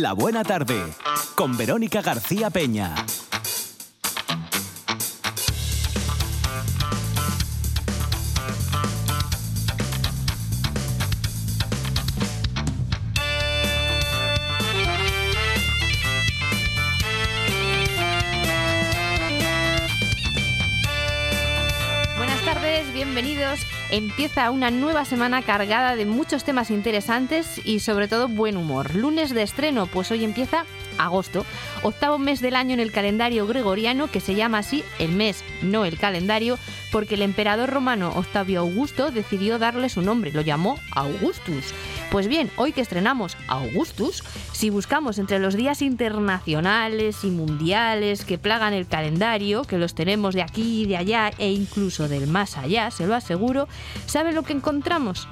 La Buena Tarde, con Verónica García Peña. Empieza una nueva semana cargada de muchos temas interesantes y sobre todo buen humor. Lunes de estreno, pues hoy empieza agosto, octavo mes del año en el calendario gregoriano que se llama así el mes, no el calendario, porque el emperador romano Octavio Augusto decidió darle su nombre, lo llamó Augustus. Pues bien, hoy que estrenamos Augustus, si buscamos entre los días internacionales y mundiales que plagan el calendario, que los tenemos de aquí de allá e incluso del más allá, se lo aseguro, ¿saben lo que encontramos?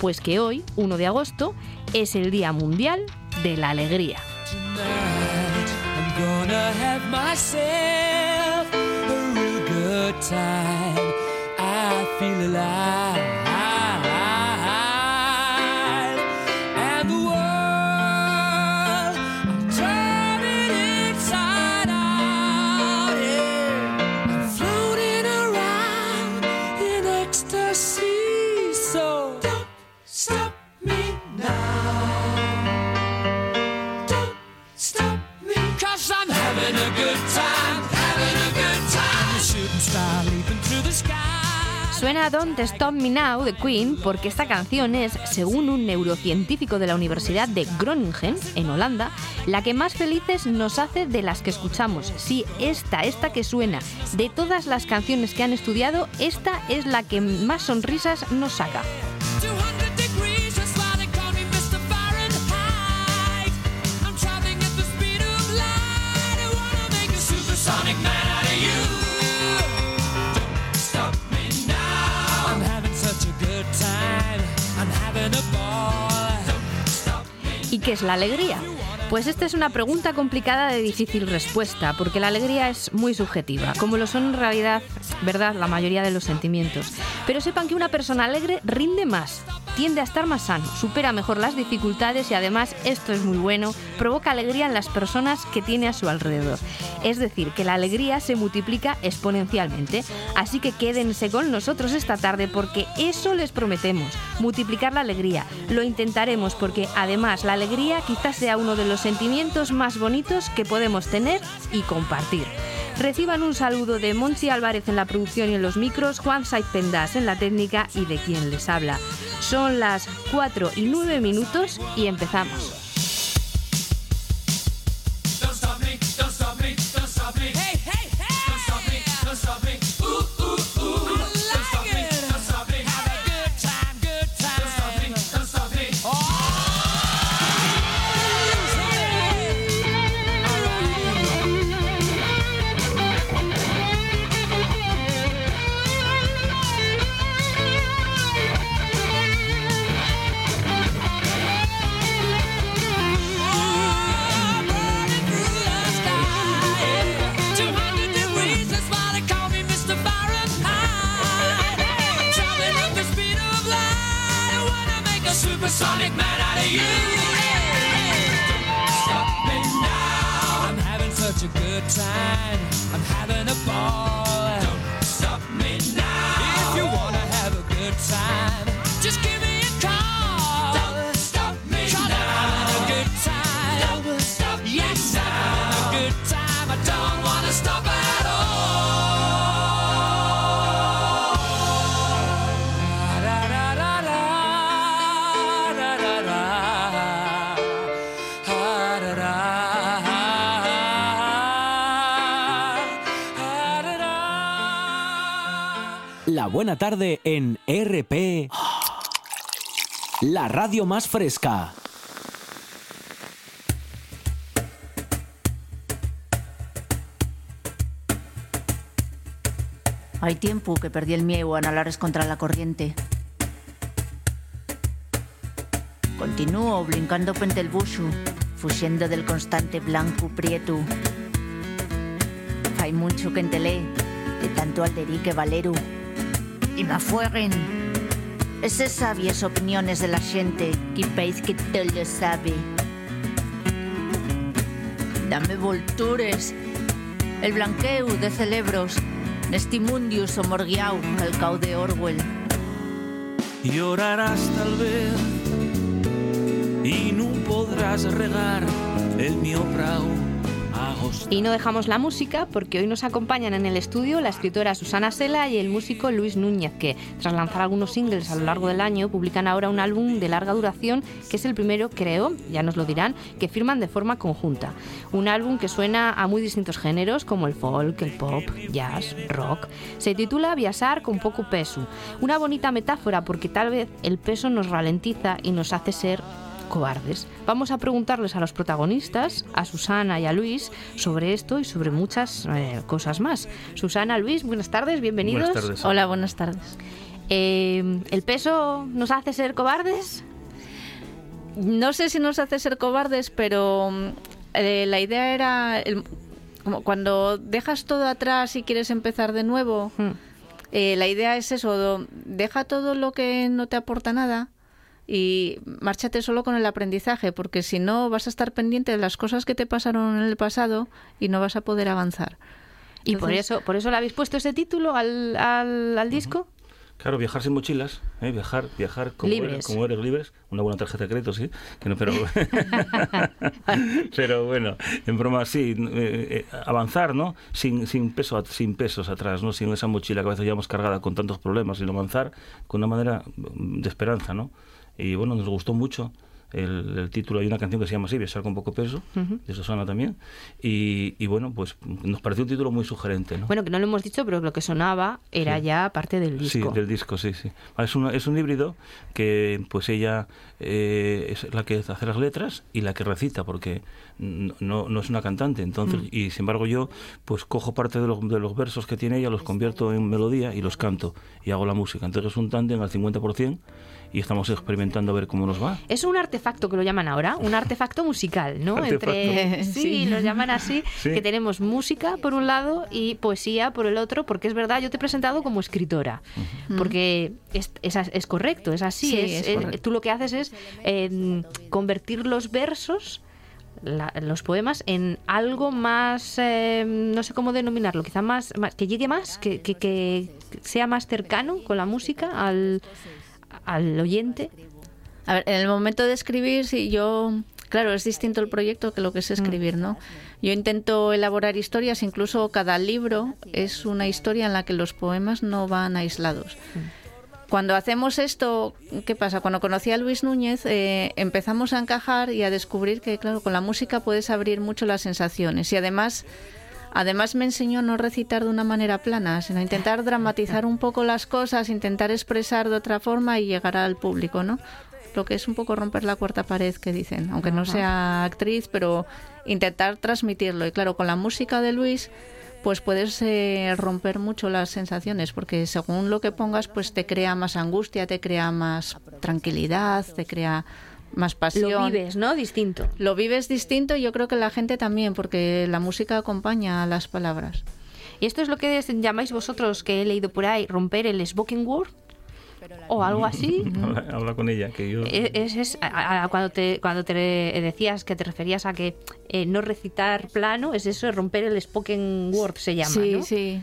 Pues que hoy, 1 de agosto, es el Día Mundial de la Alegría. Suena Don't Stop Me Now de Queen porque esta canción es, según un neurocientífico de la Universidad de Groningen, en Holanda, la que más felices nos hace de las que escuchamos. Sí, esta, esta que suena. De todas las canciones que han estudiado, esta es la que más sonrisas nos saca. ¿Y qué es la alegría? Pues esta es una pregunta complicada de difícil respuesta, porque la alegría es muy subjetiva, como lo son en realidad, verdad, la mayoría de los sentimientos. Pero sepan que una persona alegre rinde más, tiende a estar más sano, supera mejor las dificultades y además, esto es muy bueno, provoca alegría en las personas que tiene a su alrededor. Es decir, que la alegría se multiplica exponencialmente. Así que quédense con nosotros esta tarde porque eso les prometemos, multiplicar la alegría. Lo intentaremos porque además la alegría quizás sea uno de los sentimientos más bonitos que podemos tener y compartir. Reciban un saludo de Monchi Álvarez en la producción y en los micros, Juan Saiz Pendas en la técnica y de quien les habla. Son las 4 y 9 minutos y empezamos. Buena Tarde en RP. La radio más fresca. Hay tiempo que perdí el miedo a nalar contra la corriente. Continúo brincando frente el buшу, fugiendo del constante blanco prieto. Hay mucho que entelé, de tanto alderí que valeru. Y me afueren. Esas sabias opiniones de la gente que país que todo lo sabe. dame voltures, el blanqueu de celebros, nestimundius o morguiau, el cau de Orwell. Llorarás tal vez y no podrás regar el mío prau. Y no dejamos la música porque hoy nos acompañan en el estudio la escritora Susana Sela y el músico Luis Núñez, que tras lanzar algunos singles a lo largo del año publican ahora un álbum de larga duración, que es el primero, creo, ya nos lo dirán, que firman de forma conjunta. Un álbum que suena a muy distintos géneros como el folk, el pop, jazz, rock. Se titula Viasar con poco peso. Una bonita metáfora porque tal vez el peso nos ralentiza y nos hace ser cobardes. Vamos a preguntarles a los protagonistas, a Susana y a Luis, sobre esto y sobre muchas eh, cosas más. Susana, Luis, buenas tardes, bienvenidos. Buenas tardes. Hola, buenas tardes. Eh, ¿El peso nos hace ser cobardes? No sé si nos hace ser cobardes, pero eh, la idea era el- como cuando dejas todo atrás y quieres empezar de nuevo. Hmm. eh, la idea es eso, deja todo lo que no te aporta nada y márchate solo con el aprendizaje, porque si no vas a estar pendiente de las cosas que te pasaron en el pasado y no vas a poder avanzar. ¿Y por eso, por eso le habéis puesto ese título al, al, al disco? Claro, viajar sin mochilas, ¿eh? viajar, viajar como Libres. eres, como eres libres, una buena tarjeta de crédito, sí, que no, pero, pero bueno, en broma sí, eh, eh, avanzar, ¿no? Sin, sin peso, sin pesos atrás, ¿no? Sin esa mochila que a veces llevamos cargada con tantos problemas, sino avanzar con una manera de esperanza, ¿no? Y bueno, nos gustó mucho el, el título. Hay una canción que se llama así, Besar con poco peso, de Susana también. Y, y bueno, pues nos pareció un título muy sugerente, ¿no? Bueno, que no lo hemos dicho, pero lo que sonaba era Sí. ya parte del disco. Sí, del disco, sí, sí. Ah, Es, una- es un híbrido que pues ella eh, es la que hace las letras y la que recita, porque no, no es una cantante. Entonces, Mm. y sin embargo yo pues cojo parte de los, de los versos que tiene ella, los convierto en melodía y los canto y hago la música. Entonces es un tándem al 50% y estamos experimentando a ver cómo nos va. Es un artefacto que lo llaman ahora, un artefacto musical, ¿no? Artefacto. Entre sí, Sí. lo llaman así, Sí. que tenemos música por un lado y poesía por el otro, porque es verdad, yo te he presentado como escritora, porque es, es, es correcto, es así, Sí, es, es eh, correcto. tú lo que haces es eh, convertir los versos la- los poemas en algo más, eh, no sé cómo denominarlo, quizá más, más- que llegue más, que, que- que sea más cercano con la música al, al oyente. A ver, en el momento de escribir, sí, yo, claro, es distinto el proyecto que lo que es escribir, ¿no? Yo intento elaborar historias, incluso cada libro es una historia en la que los poemas no van aislados. Cuando hacemos esto, ¿qué pasa? Cuando conocí a Luis Núñez, eh, empezamos a encajar y a descubrir que, claro, con la música puedes abrir mucho las sensaciones y además Además me enseñó a no recitar de una manera plana, sino a intentar dramatizar un poco las cosas, intentar expresar de otra forma y llegar al público, ¿no? Lo que es un poco romper la cuarta pared que dicen, aunque no sea actriz, pero intentar transmitirlo. Y claro, con la música de Luis, pues puedes eh, romper mucho las sensaciones, porque según lo que pongas, pues te crea más angustia, te crea más tranquilidad, te crea más pasión. Lo vives, ¿no? Distinto. Lo vives distinto y yo creo que la gente también, porque la música acompaña a las palabras. ¿Y esto es lo que llamáis vosotros, que he leído por ahí, romper el spoken word? ¿O algo así? Habla, habla con ella, que yo... E- Es, es- a- a- cuando te cuando te decías que te referías a que eh, no recitar plano, es eso, romper el spoken word se llama, sí, ¿no? sí.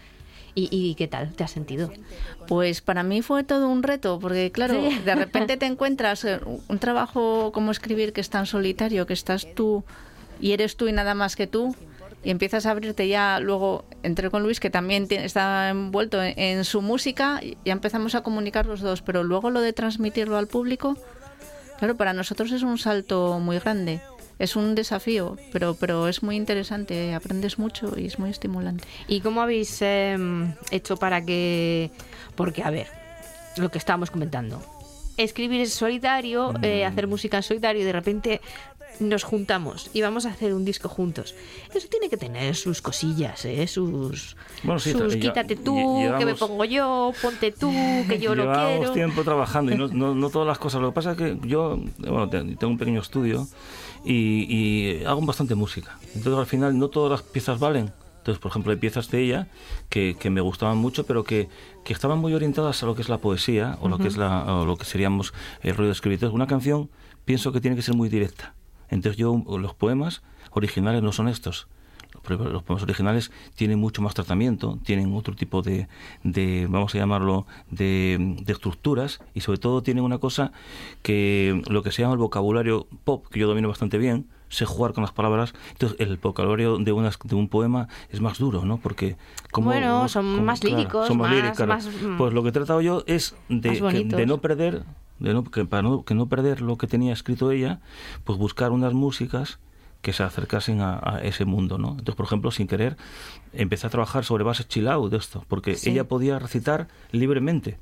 ¿Y, y qué tal? ¿Te has sentido? Pues para mí fue todo un reto, porque claro, Sí. de repente te encuentras eh, un trabajo como escribir que es tan solitario, que estás tú y eres tú y nada más que tú, y empiezas a abrirte ya, luego entré con Luis, que también está envuelto en, en su música, y ya empezamos a comunicar los dos, pero luego lo de transmitirlo al público, claro, para nosotros es un salto muy grande. Es un desafío, pero, pero es muy interesante, aprendes mucho y es muy estimulante. ¿Y cómo habéis eh, hecho para que... Porque, a ver, lo que estábamos comentando. Escribir es solitario, eh, hacer música en solitario y de repente nos juntamos y vamos a hacer un disco juntos. Eso tiene que tener sus cosillas, ¿eh? Sus, Bueno, sí, sus quítate tú, lle- que me llevamos- pongo yo, ponte tú, que yo lo Llevamos quiero. tiempo trabajando y no, no, no todas las cosas. Lo que pasa es que yo bueno, te- tengo un pequeño estudio y, y hago bastante música. Entonces al final no todas las piezas valen. Entonces, por ejemplo, hay piezas de ella que, que me gustaban mucho, pero que, que estaban muy orientadas a lo que es la poesía o lo que es la, o lo que seríamos el escribir. Entonces, una canción pienso que tiene que ser muy directa. Entonces yo los poemas originales no son estos. Los poemas originales tienen mucho más tratamiento, tienen otro tipo de, de vamos a llamarlo, de, de, estructuras y sobre todo tienen una cosa que lo que se llama el vocabulario pop, que yo domino bastante bien, sé jugar con las palabras. Entonces, el vocabulario de, unas, de un poema es más duro, ¿no? Porque. Como, bueno, son más líricos. Son más, líricos, claro. más, mm, Pues lo que he tratado yo es de, que, de no perder, de no, que para no, que no perder lo que tenía escrito ella, pues buscar unas músicas que se acercasen a, a ese mundo, ¿no? Entonces, por ejemplo, sin querer, empecé a trabajar sobre bases chill out de esto, porque Sí. ella podía recitar libremente.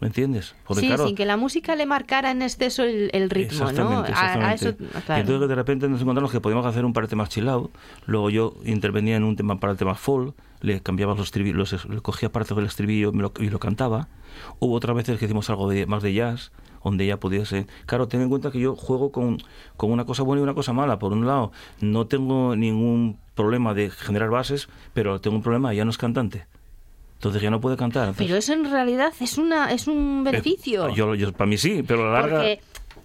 ¿Me entiendes? Porque, sí, claro, sin que la música le marcara en exceso el, el ritmo, ¿no? Exactamente, A- A, eso, exactamente. claro. Entonces de repente nos encontramos que podíamos hacer un par de temas chill out, luego yo intervenía en un tema para el tema folk, le cambiaba los estribillos, le cogía parte del estribillo y, lo, y lo cantaba. Hubo otras veces que hicimos algo de, más de jazz, donde ella pudiese... Claro, ten en cuenta que yo juego con, con una cosa buena y una cosa mala. Por un lado, no tengo ningún problema de generar bases, pero tengo un problema, ella no es cantante. Entonces ya no puede cantar. Entonces, Pero eso en realidad es una es un beneficio. eh, yo, yo- para mí sí, pero a la larga... Porque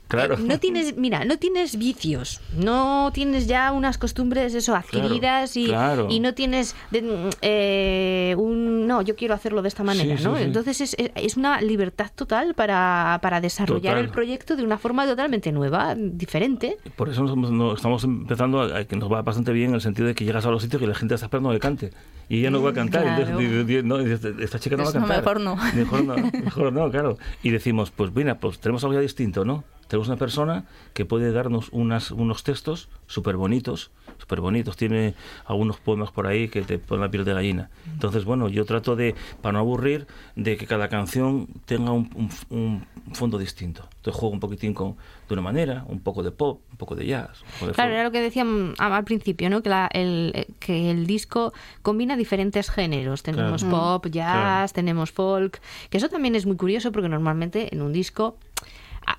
claro. eh, no tienes, mira, no tienes vicios, no tienes ya unas costumbres eso adquiridas y, claro. y no tienes de- eh, un no, yo quiero hacerlo de esta manera, Sí, ¿no? sí, sí. Entonces es, es- una libertad total para, para desarrollar Total. el proyecto de una forma totalmente nueva, diferente. Por eso nos- no- estamos empezando a, a que nos va bastante bien en el sentido de que llegas a los sitios que la gente está esperando que cante y ella no va a cantar. claro. Entonces, di- di- no, dices, esta chica no va a cantar. mejor no. Mejor no, mejor no, claro. Y decimos, pues mira, pues tenemos algo ya distinto, ¿no? Tenemos una persona que puede darnos unas, unos textos súper bonitos, súper bonitos. Tiene algunos poemas por ahí que te ponen la piel de gallina. Entonces, bueno, yo trato de, para no aburrir, de que cada canción tenga un, un- un fondo distinto. Entonces juego un poquitín con, de una manera, un poco de pop, un poco de jazz. un poco de Claro, folk. era lo que decían a- al principio, ¿no? Que, la- el, eh, que el disco combina diferentes géneros. Tenemos Claro. pop, jazz, Claro. tenemos folk. Que eso también es muy curioso porque normalmente en un disco ah,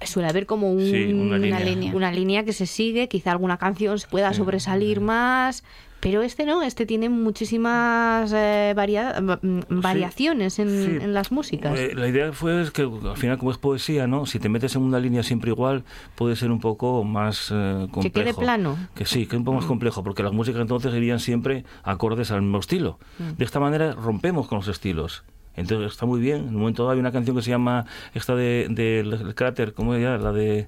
suele haber como un- Sí, una línea. línea. una línea que se sigue. Quizá alguna canción se pueda sobresalir más. Pero este no, este tiene muchísimas eh, varia- mm, variaciones en, Sí. en las músicas. Eh, la idea fue es que al final como es poesía, ¿no? Si te metes en una línea siempre igual, puede ser un poco más eh, complejo. Que quede plano. Que sí, que es un poco más complejo, porque las músicas entonces irían siempre acordes al mismo estilo. Mm. De esta manera rompemos con los estilos. Entonces está muy bien. En un momento dado hay una canción que se llama esta de, de el cráter, ¿cómo era? La de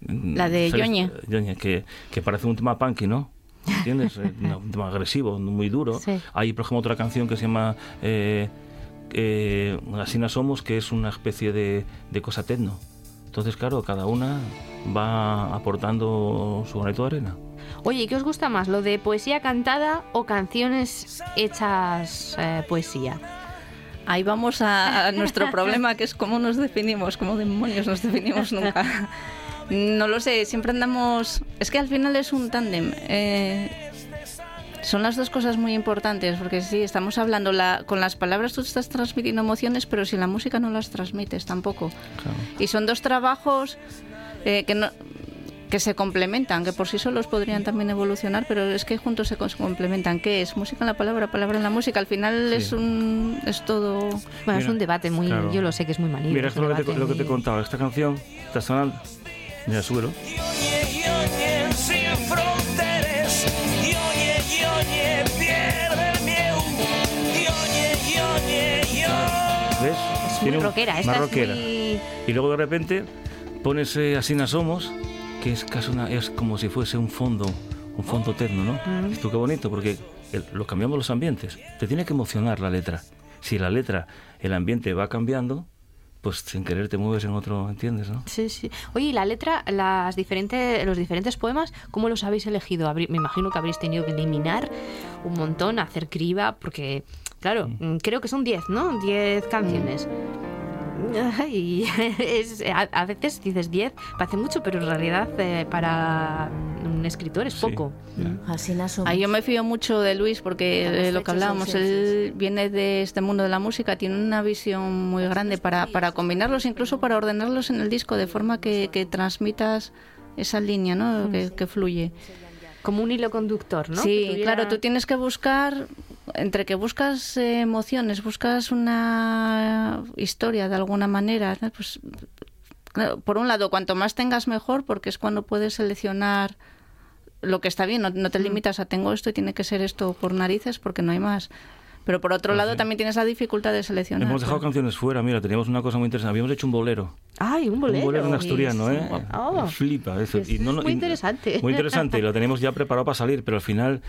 La de Yoñe. Yoñe, que, que parece un tema punky, ¿no? ¿Entiendes? Eh, un tema agresivo, muy duro. Sí. Hay, por ejemplo, otra canción que se llama eh, eh, Así no somos, que es una especie de, de cosa tecno. Entonces, claro, cada una va aportando su granito de arena. Oye, ¿y qué os gusta más? ¿Lo de poesía cantada o canciones hechas eh, poesía? Ahí vamos a, a nuestro problema, que es cómo nos definimos, cómo demonios nos definimos nunca. No lo sé, siempre andamos... Es que al final es un tándem. eh, son las dos cosas muy importantes, porque sí, estamos hablando, la, con las palabras tú estás transmitiendo emociones, pero sin la música no las transmites tampoco. Claro. Y son dos trabajos eh, que no que se complementan, que por sí solos podrían también evolucionar, pero es que juntos se complementan. ¿Qué es? Música en la palabra, palabra en la música. Al final Sí. es un es todo. Bueno, es Mira, un debate muy. claro. Yo lo sé que es muy maligno. Mira, es es lo que, te, lo que te muy- contaba. Esta canción está sonando. Mira, súbelo. Es muy rockera, esta es muy- Y luego de repente pones eh, Así no somos, que es casi una, es como si fuese un fondo, un fondo eterno, ¿no? Mm. Esto qué bonito, porque el- lo cambiamos los ambientes. Te tiene que emocionar la letra. Si la letra, el ambiente va cambiando, pues sin querer te mueves en otro, ¿entiendes, no? Sí, sí. Oye, y la letra, las diferentes, los diferentes poemas, ¿cómo los habéis elegido? Habrí- Me imagino que habréis tenido que eliminar un montón, hacer criba, porque, claro, mm, creo que son 10, ¿no? 10 canciones. Y es- a, a veces dices 10, parece mucho, pero en realidad eh, para un escritor es Sí. poco. Así yo me fío mucho de Luis porque eh, lo que hablábamos, él viene de este mundo de la música, tiene una visión muy grande para, para combinarlos, incluso para ordenarlos en el disco de forma que, que transmitas esa línea ¿no? que, que fluye. Como un hilo conductor, ¿no? Sí, tuviera- claro, tú tienes que buscar, entre que buscas eh, emociones, buscas una historia de alguna manera, ¿no? pues, claro, por un lado, cuanto más tengas mejor, porque es cuando puedes seleccionar lo que está bien, no, no te limitas a tengo esto y tiene que ser esto por narices porque no hay más. Pero por otro lado también tienes la dificultad de seleccionar. Hemos dejado canciones fuera, mira, teníamos una cosa muy interesante. Habíamos hecho un bolero. Ay, un bolero. Un bolero en asturiano, ¿eh? Oh. Flipa eso. Eso es muy interesante. Muy interesante, y lo teníamos ya preparado para salir, pero al final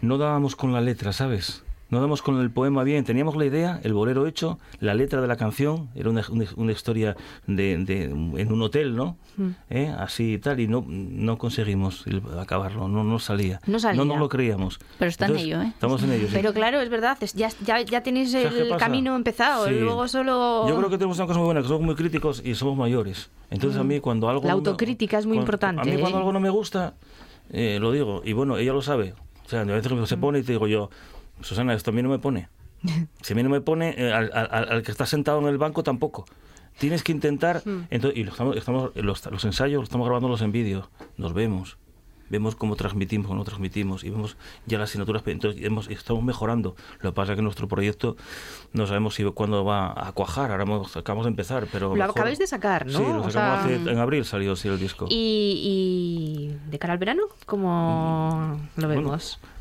no dábamos con la letra, ¿sabes? No dábamos con el poema bien. Teníamos la idea, el bolero hecho, la letra de la canción, era una, una- una historia de, de- en un hotel, ¿no? Mm. ¿Eh? Así y tal, y no, no conseguimos el- acabarlo, no, no salía. No salía. No nos lo creíamos. Pero está en Entonces, ello, ¿eh? Estamos en ello, sí. Pero claro, es verdad, ya, ya, ya tenéis ¿Sabes qué el camino empezado, Sí. luego solo... Yo creo que tenemos una cosa muy buena, que somos muy críticos y somos mayores. Entonces a mí cuando algo... Mm. La no autocrítica es muy cuando- importante, A mí cuando ¿eh? algo no me gusta, eh, lo digo. Y bueno, ella lo sabe. O sea, de veces se Mm. pone y te digo yo, Susana, esto a mí no me pone. Si a mí no me pone, eh, al, al- al que está sentado en el banco tampoco. Tienes que intentar... Mm. Entonces, y lo estamos, estamos- los, los ensayos los estamos grabándolos en vídeo. Nos vemos. Vemos cómo transmitimos, cómo no transmitimos y vemos ya las asignaturas. Entonces hemos, estamos mejorando. Lo que pasa es que nuestro proyecto no sabemos si cuándo va a cuajar. Ahora hemos- acabamos de empezar, pero... Lo mejor- acabáis de sacar, ¿no? Sí, lo O sacamos sea, hace- en abril salió sí, el disco. Y, y de cara al verano, ¿cómo lo Bueno,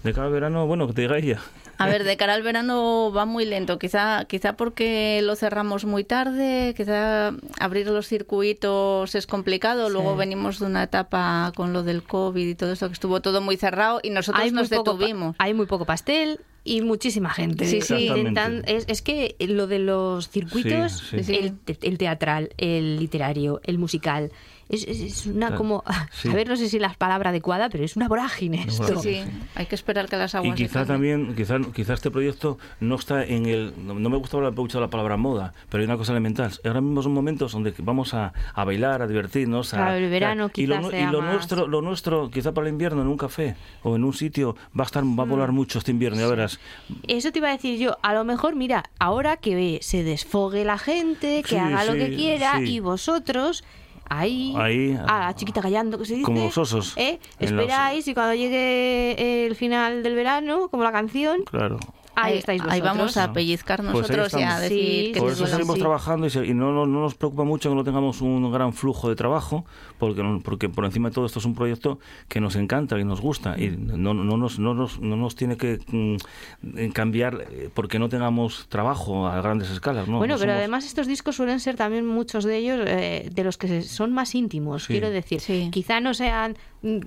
de cada verano, bueno, que te diga ella. A ver, de cara al verano va muy lento, quizá, quizá porque lo cerramos muy tarde, quizá abrir los circuitos es complicado, luego venimos de una etapa con lo del COVID y todo esto que estuvo todo muy cerrado y nosotros hay nos detuvimos. hay muy poco pastel y muchísima gente. Sí, sí. Intentan- es, es que lo de los circuitos, Sí, sí. El, te- el teatral, el literario, el musical, es, es- una Claro, como... sí. A ver, no sé si la palabra adecuada, pero es una vorágine esto. Sí, vorágine. sí, hay que esperar que las aguas Y quizá también, quizá, quizá este proyecto no está en el... No, no me gusta hablar mucho de la palabra moda, pero hay una cosa elemental. Ahora mismo son momentos donde vamos a, a bailar, a divertirnos. A, Claro, el verano y lo, quizás sea y lo más- nuestro, lo nuestro, quizá para el invierno, en un café o en un sitio, va a estar va a Mm. volar mucho este invierno, ya verás. Eso te iba a decir yo, a lo mejor, mira, ahora que se desfogue la gente, que Sí, haga lo que quiera sí. y vosotros ahí, Ahí, a la chiquita callando que se dice, como los osos ¿eh? los- esperáis y cuando llegue el final del verano, como la canción, Claro. ahí estáis vosotros. Ahí vamos a pellizcar Pues nosotros y a decir Sí, que Por eso seguimos sí. trabajando y, se- y no, no- no nos preocupa mucho que no tengamos un gran flujo de trabajo, porque, no- porque por encima de todo esto es un proyecto que nos encanta y nos gusta y no, no, nos, no, nos, no nos tiene que mm, cambiar eh, porque no tengamos trabajo a grandes escalas. ¿no? Bueno, No pero somos- además estos discos suelen ser también muchos de ellos eh, de los que se- son más íntimos, Sí. quiero decir. Sí. Quizá no sean, mm,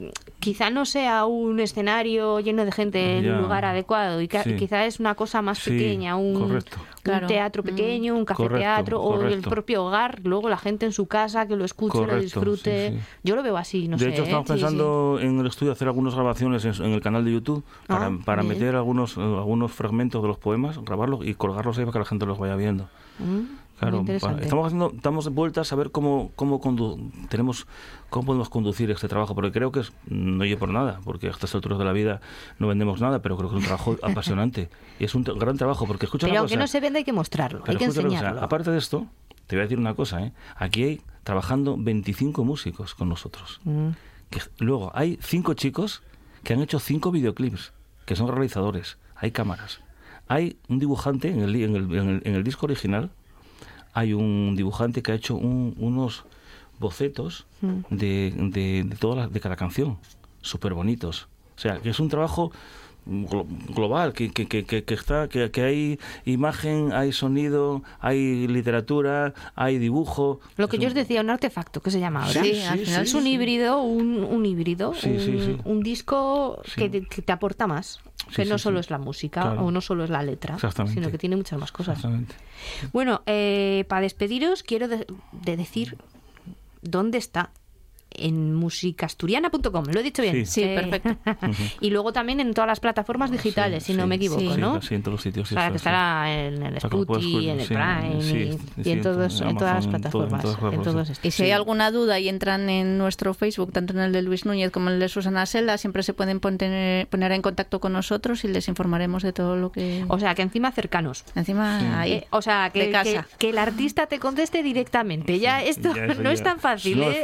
quizá no sea un escenario lleno de gente en Ya. un lugar adecuado y Sí. quizá es una cosa más Sí, pequeña, un, correcto. Un teatro pequeño, un café teatro o el propio hogar, luego la gente en su casa que lo escuche, lo disfrute. sí, sí. Yo lo veo así, no de sé. hecho, ¿eh? estamos Sí, sí. pensando en el estudio hacer algunas grabaciones en, en el canal de YouTube para, Ah, para meter algunos, eh, algunos fragmentos de los poemas, grabarlos y colgarlos ahí para que la gente los vaya viendo. Mm, Claro, estamos haciendo, estamos de vueltas a ver cómo, cómo condu- tenemos, cómo podemos conducir este trabajo, porque creo que es, no oye por nada, porque a estas alturas de la vida no vendemos nada, pero creo que es un trabajo apasionante y es un gran trabajo, porque escucha Pero una aunque cosa, no se venda hay que mostrarlo, hay que cosa, enseñarlo. aparte de esto, te voy a decir una cosa, ¿eh? aquí hay trabajando 25 músicos con nosotros. Mm. Que- luego hay cinco chicos que han hecho cinco videoclips, que son realizadores, hay cámaras. Hay un dibujante en el, li- en el, en el- en el disco original, hay un dibujante que ha hecho un- unos bocetos de, de, de, toda la- de cada canción, súper bonitos. O sea, que es un trabajo global, que, que, que, que- que está, que, que hay imagen, hay sonido, hay literatura, hay dibujo. Lo que Es yo un- os decía, un artefacto que se llama ahora. Sí, al final es un híbrido, un, un híbrido, Sí, un, sí, sí. un disco Sí. que, te, que te aporta más. Sí, que no solo sí. es la música Claro. o no solo es la letra, sino que tiene muchas más cosas. Exactamente. Bueno, eh, para despediros quiero de, de decir dónde está. En musicasturiana.com, lo he dicho bien. Sí, perfecto. y luego también en todas las plataformas digitales, si no me equivoco, sí, ¿no? Sí, en todos los sitios. O sea, que sí. estará en el Spotify, en el Prime sí, y- sí, y, sí, en, todos, en todas las Amazon, en todo- en plataformas. Y si hay alguna duda y entran en nuestro Facebook, tanto en el de Luis Núñez como en el de Susana Sela, siempre se pueden poner, poner en contacto con nosotros y les informaremos de todo lo que... O sea, que encima cercanos. Encima, ahí. Eh, o sea, que, de casa. que, que el artista te conteste directamente. Ya esto no ya. es tan fácil. No, ¿eh?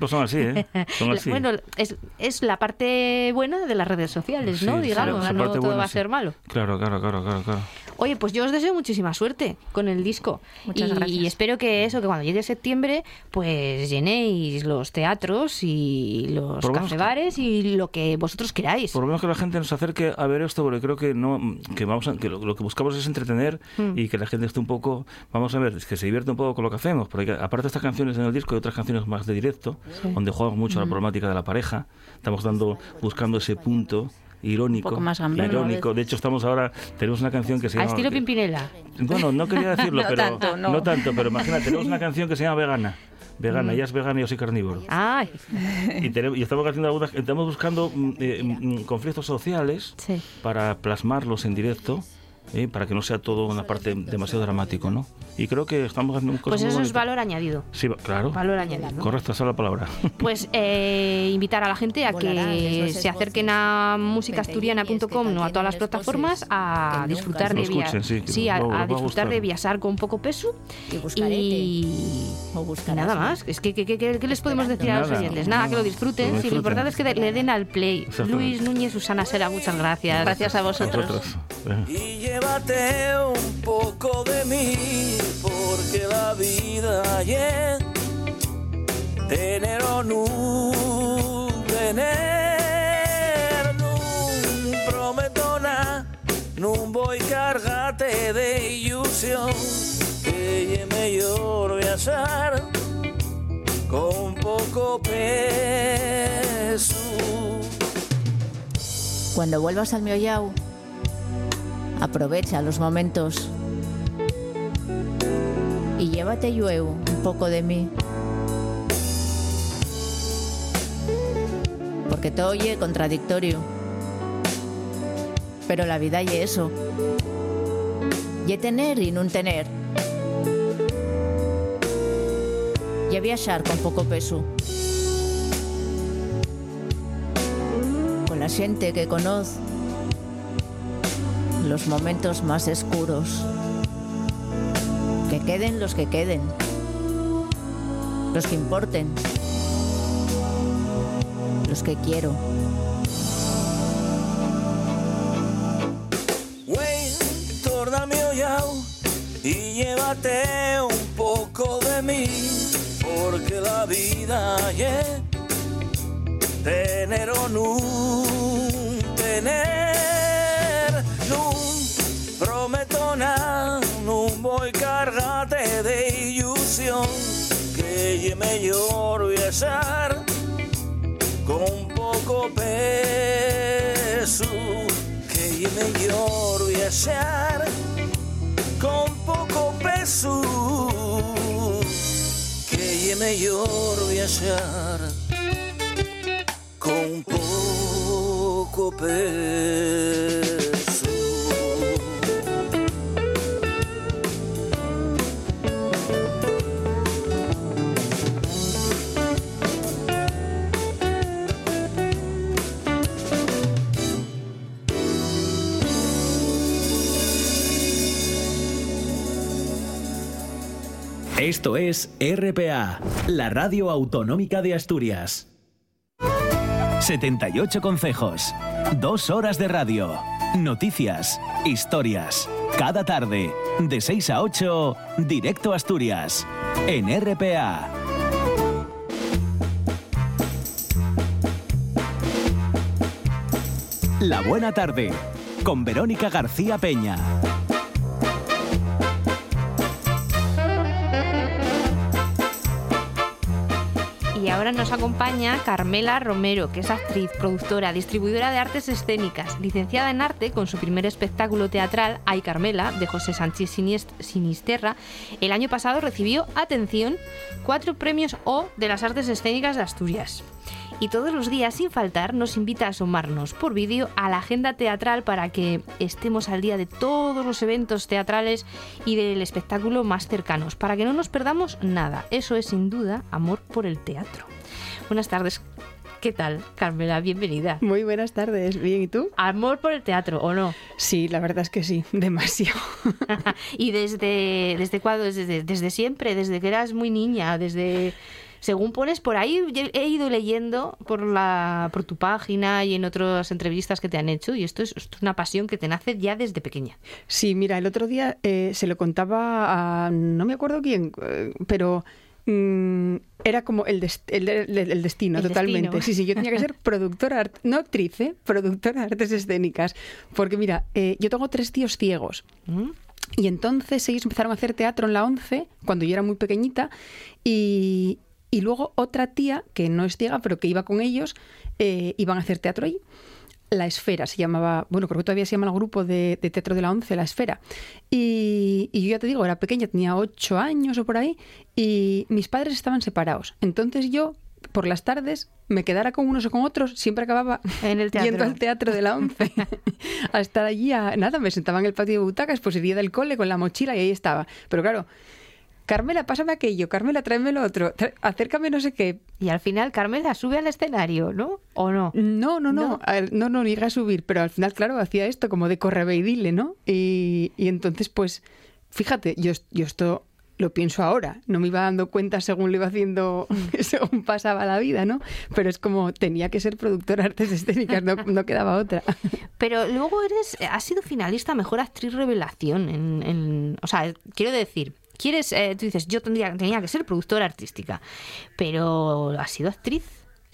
Tiempos, son así, ¿eh? Son así. Bueno, es, es la parte buena de las redes sociales, ¿no? Sí, Digamos, no todo buena, va a sí. ser malo. Claro, claro, claro, claro. claro. Oye, pues yo os deseo muchísima suerte con el disco. Muchas y, gracias. Y espero que eso, que cuando llegue septiembre, pues llenéis los teatros y los cafebares y lo que vosotros queráis. Por lo menos que la gente nos acerque a ver esto, porque creo que no que vamos a- que lo, lo que buscamos es entretener Hmm. y que la gente esté un poco, vamos a ver, que se divierte un poco con lo que hacemos, porque aparte de estas canciones en el disco hay otras canciones más de directo, donde jugamos mucho la problemática de la pareja, estamos dando buscando ese punto irónico, Un poco más gamberro, irónico. a De hecho, estamos ahora tenemos una canción que se A llama estilo Pimpinela. Bueno, no quería decirlo, No pero tanto, no. tanto, pero imagínate, tenemos una canción que se llama Vegana. Vegana, ella es vegana y yo soy carnívoro. Ay, Y, tenemos- y estamos haciendo algunas, estamos buscando mm, eh, mm, conflictos sociales sí. para plasmarlos en directo, ¿eh? para que no sea todo una parte demasiado dramático, ¿no? Y creo que estamos haciendo un Pues eso es valor añadido. Sí, va- claro. Valor añadido. Correcto, esa es la palabra. Pues eh, invitar a la gente a que se acerquen a musicaasturiana.com, no a todas las plataformas, a disfrutar de escuchen, sí, sí, a, a a disfrutar de. Viasar con poco peso Y y nada más. Es que, que- que- que- ¿qué les podemos decir a los oyentes? Nada, que lo disfruten. lo Sí, lo importante es que le den al play. Luis Núñez, Susana Sera, muchas gracias. Gracias a vosotros. Nosotros. Eh. Llévate un poco de mí, porque la vida ayer tener o no tener, no prometo nada, no voy cargate de ilusión, que me lloro viajar con poco peso. Cuando vuelvas al Mioyao, aprovecha los momentos y llévate llueu un poco de mí. Porque todo oye contradictorio. Pero la vida y eso. Y tener y no tener. Y viajar con poco peso. Con la gente que conoce los momentos más oscuros. Que queden los que queden. Los que importen. Los que quiero. Y llévate un poco de mí, porque la vida ayer tener o no voy cargate de ilusión, que ye me lloro viajar con poco peso que yo me lloro viajar con poco peso que yo me lloro viajar con poco peso Esto es RPA, la radio autonómica de Asturias. 78 consejos, dos horas de radio, noticias, historias. Cada tarde, de 6 a 8, directo a Asturias, en RPA. La buena tarde, con Verónica García Peña. Nos acompaña Carmela Romero, que es actriz, productora, distribuidora de artes escénicas, licenciada en arte con su primer espectáculo teatral, Ay Carmela, de José Sánchez Sinisterra. El año pasado recibió, atención, cuatro premios O de las artes escénicas de Asturias. Y todos los días, sin faltar, nos invita a asomarnos por vídeo a la agenda teatral para que estemos al día de todos los eventos teatrales y del espectáculo más cercanos, para que no nos perdamos nada. Eso es sin duda amor por el teatro. Buenas tardes. ¿Qué tal, Carmela? Bienvenida. Muy buenas tardes, bien, ¿y tú? Amor por el teatro, ¿o no? Sí, la verdad es que sí, demasiado. y desde, desde cuándo, desde, desde siempre, desde que eras muy niña, desde... según pones por ahí, he ido leyendo por, la, por tu página y en otras entrevistas que te han hecho, y esto es, esto es una pasión que te nace ya desde pequeña. Sí, mira, el otro día eh, se lo contaba a no me acuerdo quién, eh, pero mm, era como el, des- el, el- el destino, totalmente. destino. Sí, sí, yo tenía que ser productora, no actriz, ¿eh? productora de artes escénicas. Porque mira, eh, yo tengo tres tíos ciegos. ¿Mm? Y entonces ellos empezaron a hacer teatro en la 11 cuando yo era muy pequeñita y, y luego otra tía, que no es ciega, pero que iba con ellos, eh, iban a hacer teatro ahí. La Esfera se llamaba, bueno, creo que todavía se llama el grupo de, de teatro de la 11, La Esfera. Y, y yo ya te digo, era pequeña, tenía ocho años o por ahí, y mis padres estaban separados. Entonces yo, por las tardes, me quedara con unos o con otros, siempre acababa En el teatro. yendo al teatro de la 11 a estar allí, a, nada, me sentaba en el patio de butacas, pues día del cole con la mochila y ahí estaba. Pero claro, Carmela, pásame aquello, Carmela, tráeme lo otro, tra- acércame no sé qué. Y al final Carmela sube al escenario, ¿no? ¿O no? No, no, no, ¿No? no, no, a subir, pero al final, claro, hacía esto como de corre y dile, ¿no? Y, y entonces, pues, fíjate, yo, yo esto lo pienso ahora, no me iba dando cuenta según lo iba haciendo, según pasaba la vida, ¿no? Pero es como, tenía que ser productora de artes escénicas, no, no quedaba otra. Pero luego eres, has sido finalista Mejor Actriz Revelación. En, en- o sea, quiero decir, quieres, eh, tú dices, yo tendría, tenía que ser productora artística, pero has sido actriz.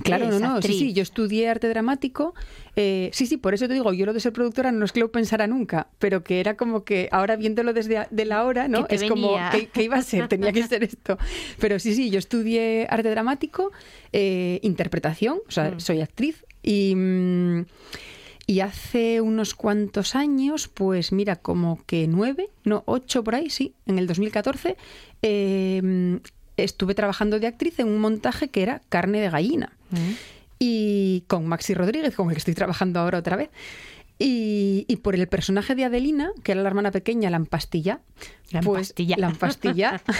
Claro, no, no, sí, actriz. sí, yo estudié arte dramático. eh, sí, sí, por eso te digo, yo lo de ser productora no es que lo pensara nunca, pero que era como que ahora viéndolo desde a- de la hora, ¿no? Es como, que iba a ser? Tenía que ser esto. Pero sí, sí, yo estudié arte dramático, eh, interpretación, o sea, Mm. soy actriz y... mm, y hace unos cuantos años, pues mira, como que nueve, no, ocho por ahí, sí, en el 2014, eh, estuve trabajando de actriz en un montaje que era Carne de Gallina. Mm. Y con Maxi Rodríguez, con el que estoy trabajando ahora otra vez. Y, y por el personaje de Adelina, que era la hermana pequeña, la pues la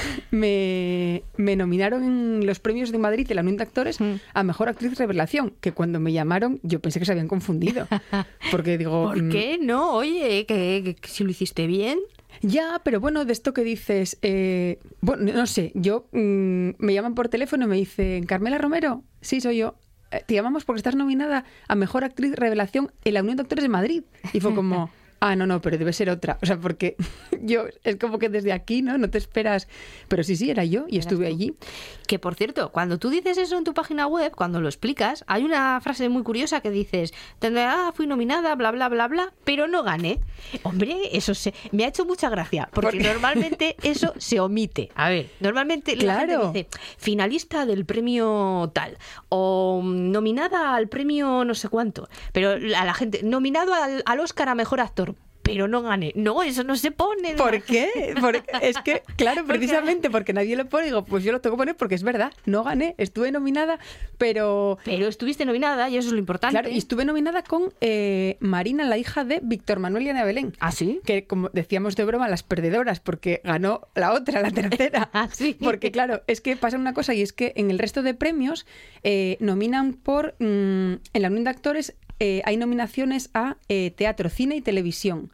me, me nominaron en los premios de Madrid de la Unión de Actores Mm. a Mejor Actriz Revelación, que cuando me llamaron yo pensé que se habían confundido. Porque digo... ¿Por mm, qué no? Oye, que, que- que si lo hiciste bien. ya, pero bueno, de esto que dices, eh, bueno, no sé, yo mm, me llaman por teléfono y me dicen, Carmela Romero, sí, soy yo. "Eh, Te llamamos porque estás nominada a Mejor Actriz Revelación en la Unión de Actores de Madrid. Y fue como, ah, no, no, pero debe ser otra. O sea, porque yo, es como que desde aquí, ¿no? No te esperas. Pero sí, sí, era yo y estuve allí. Que por cierto, cuando tú dices eso en tu página web, cuando lo explicas, hay una frase muy curiosa que dices, ah, fui nominada, bla, bla, bla, bla, pero no gané. Hombre, eso se, me ha hecho mucha gracia, porque normalmente eso se omite. A ver, normalmente la Claro. gente dice, finalista del premio tal, o mm, nominada al premio no sé cuánto, pero a la gente, nominado al, al Oscar a Mejor Actor. Pero no gané. No, eso no se pone. ¿Por qué? Porque es que, claro, precisamente porque nadie lo pone, digo, pues yo lo tengo que poner porque es verdad, no gané, estuve nominada, pero Pero estuviste nominada y eso es lo importante. Claro, y estuve nominada con eh, Marina, la hija de Víctor Manuel y Ana Belén. ¿Ah, sí? Que, como decíamos de broma, las perdedoras, porque ganó la otra, la tercera. Ah, sí. Porque, claro, es que pasa una cosa y es que en el resto de premios eh, nominan por. mm, en la Unión de Actores eh, hay nominaciones a eh, teatro, cine y televisión.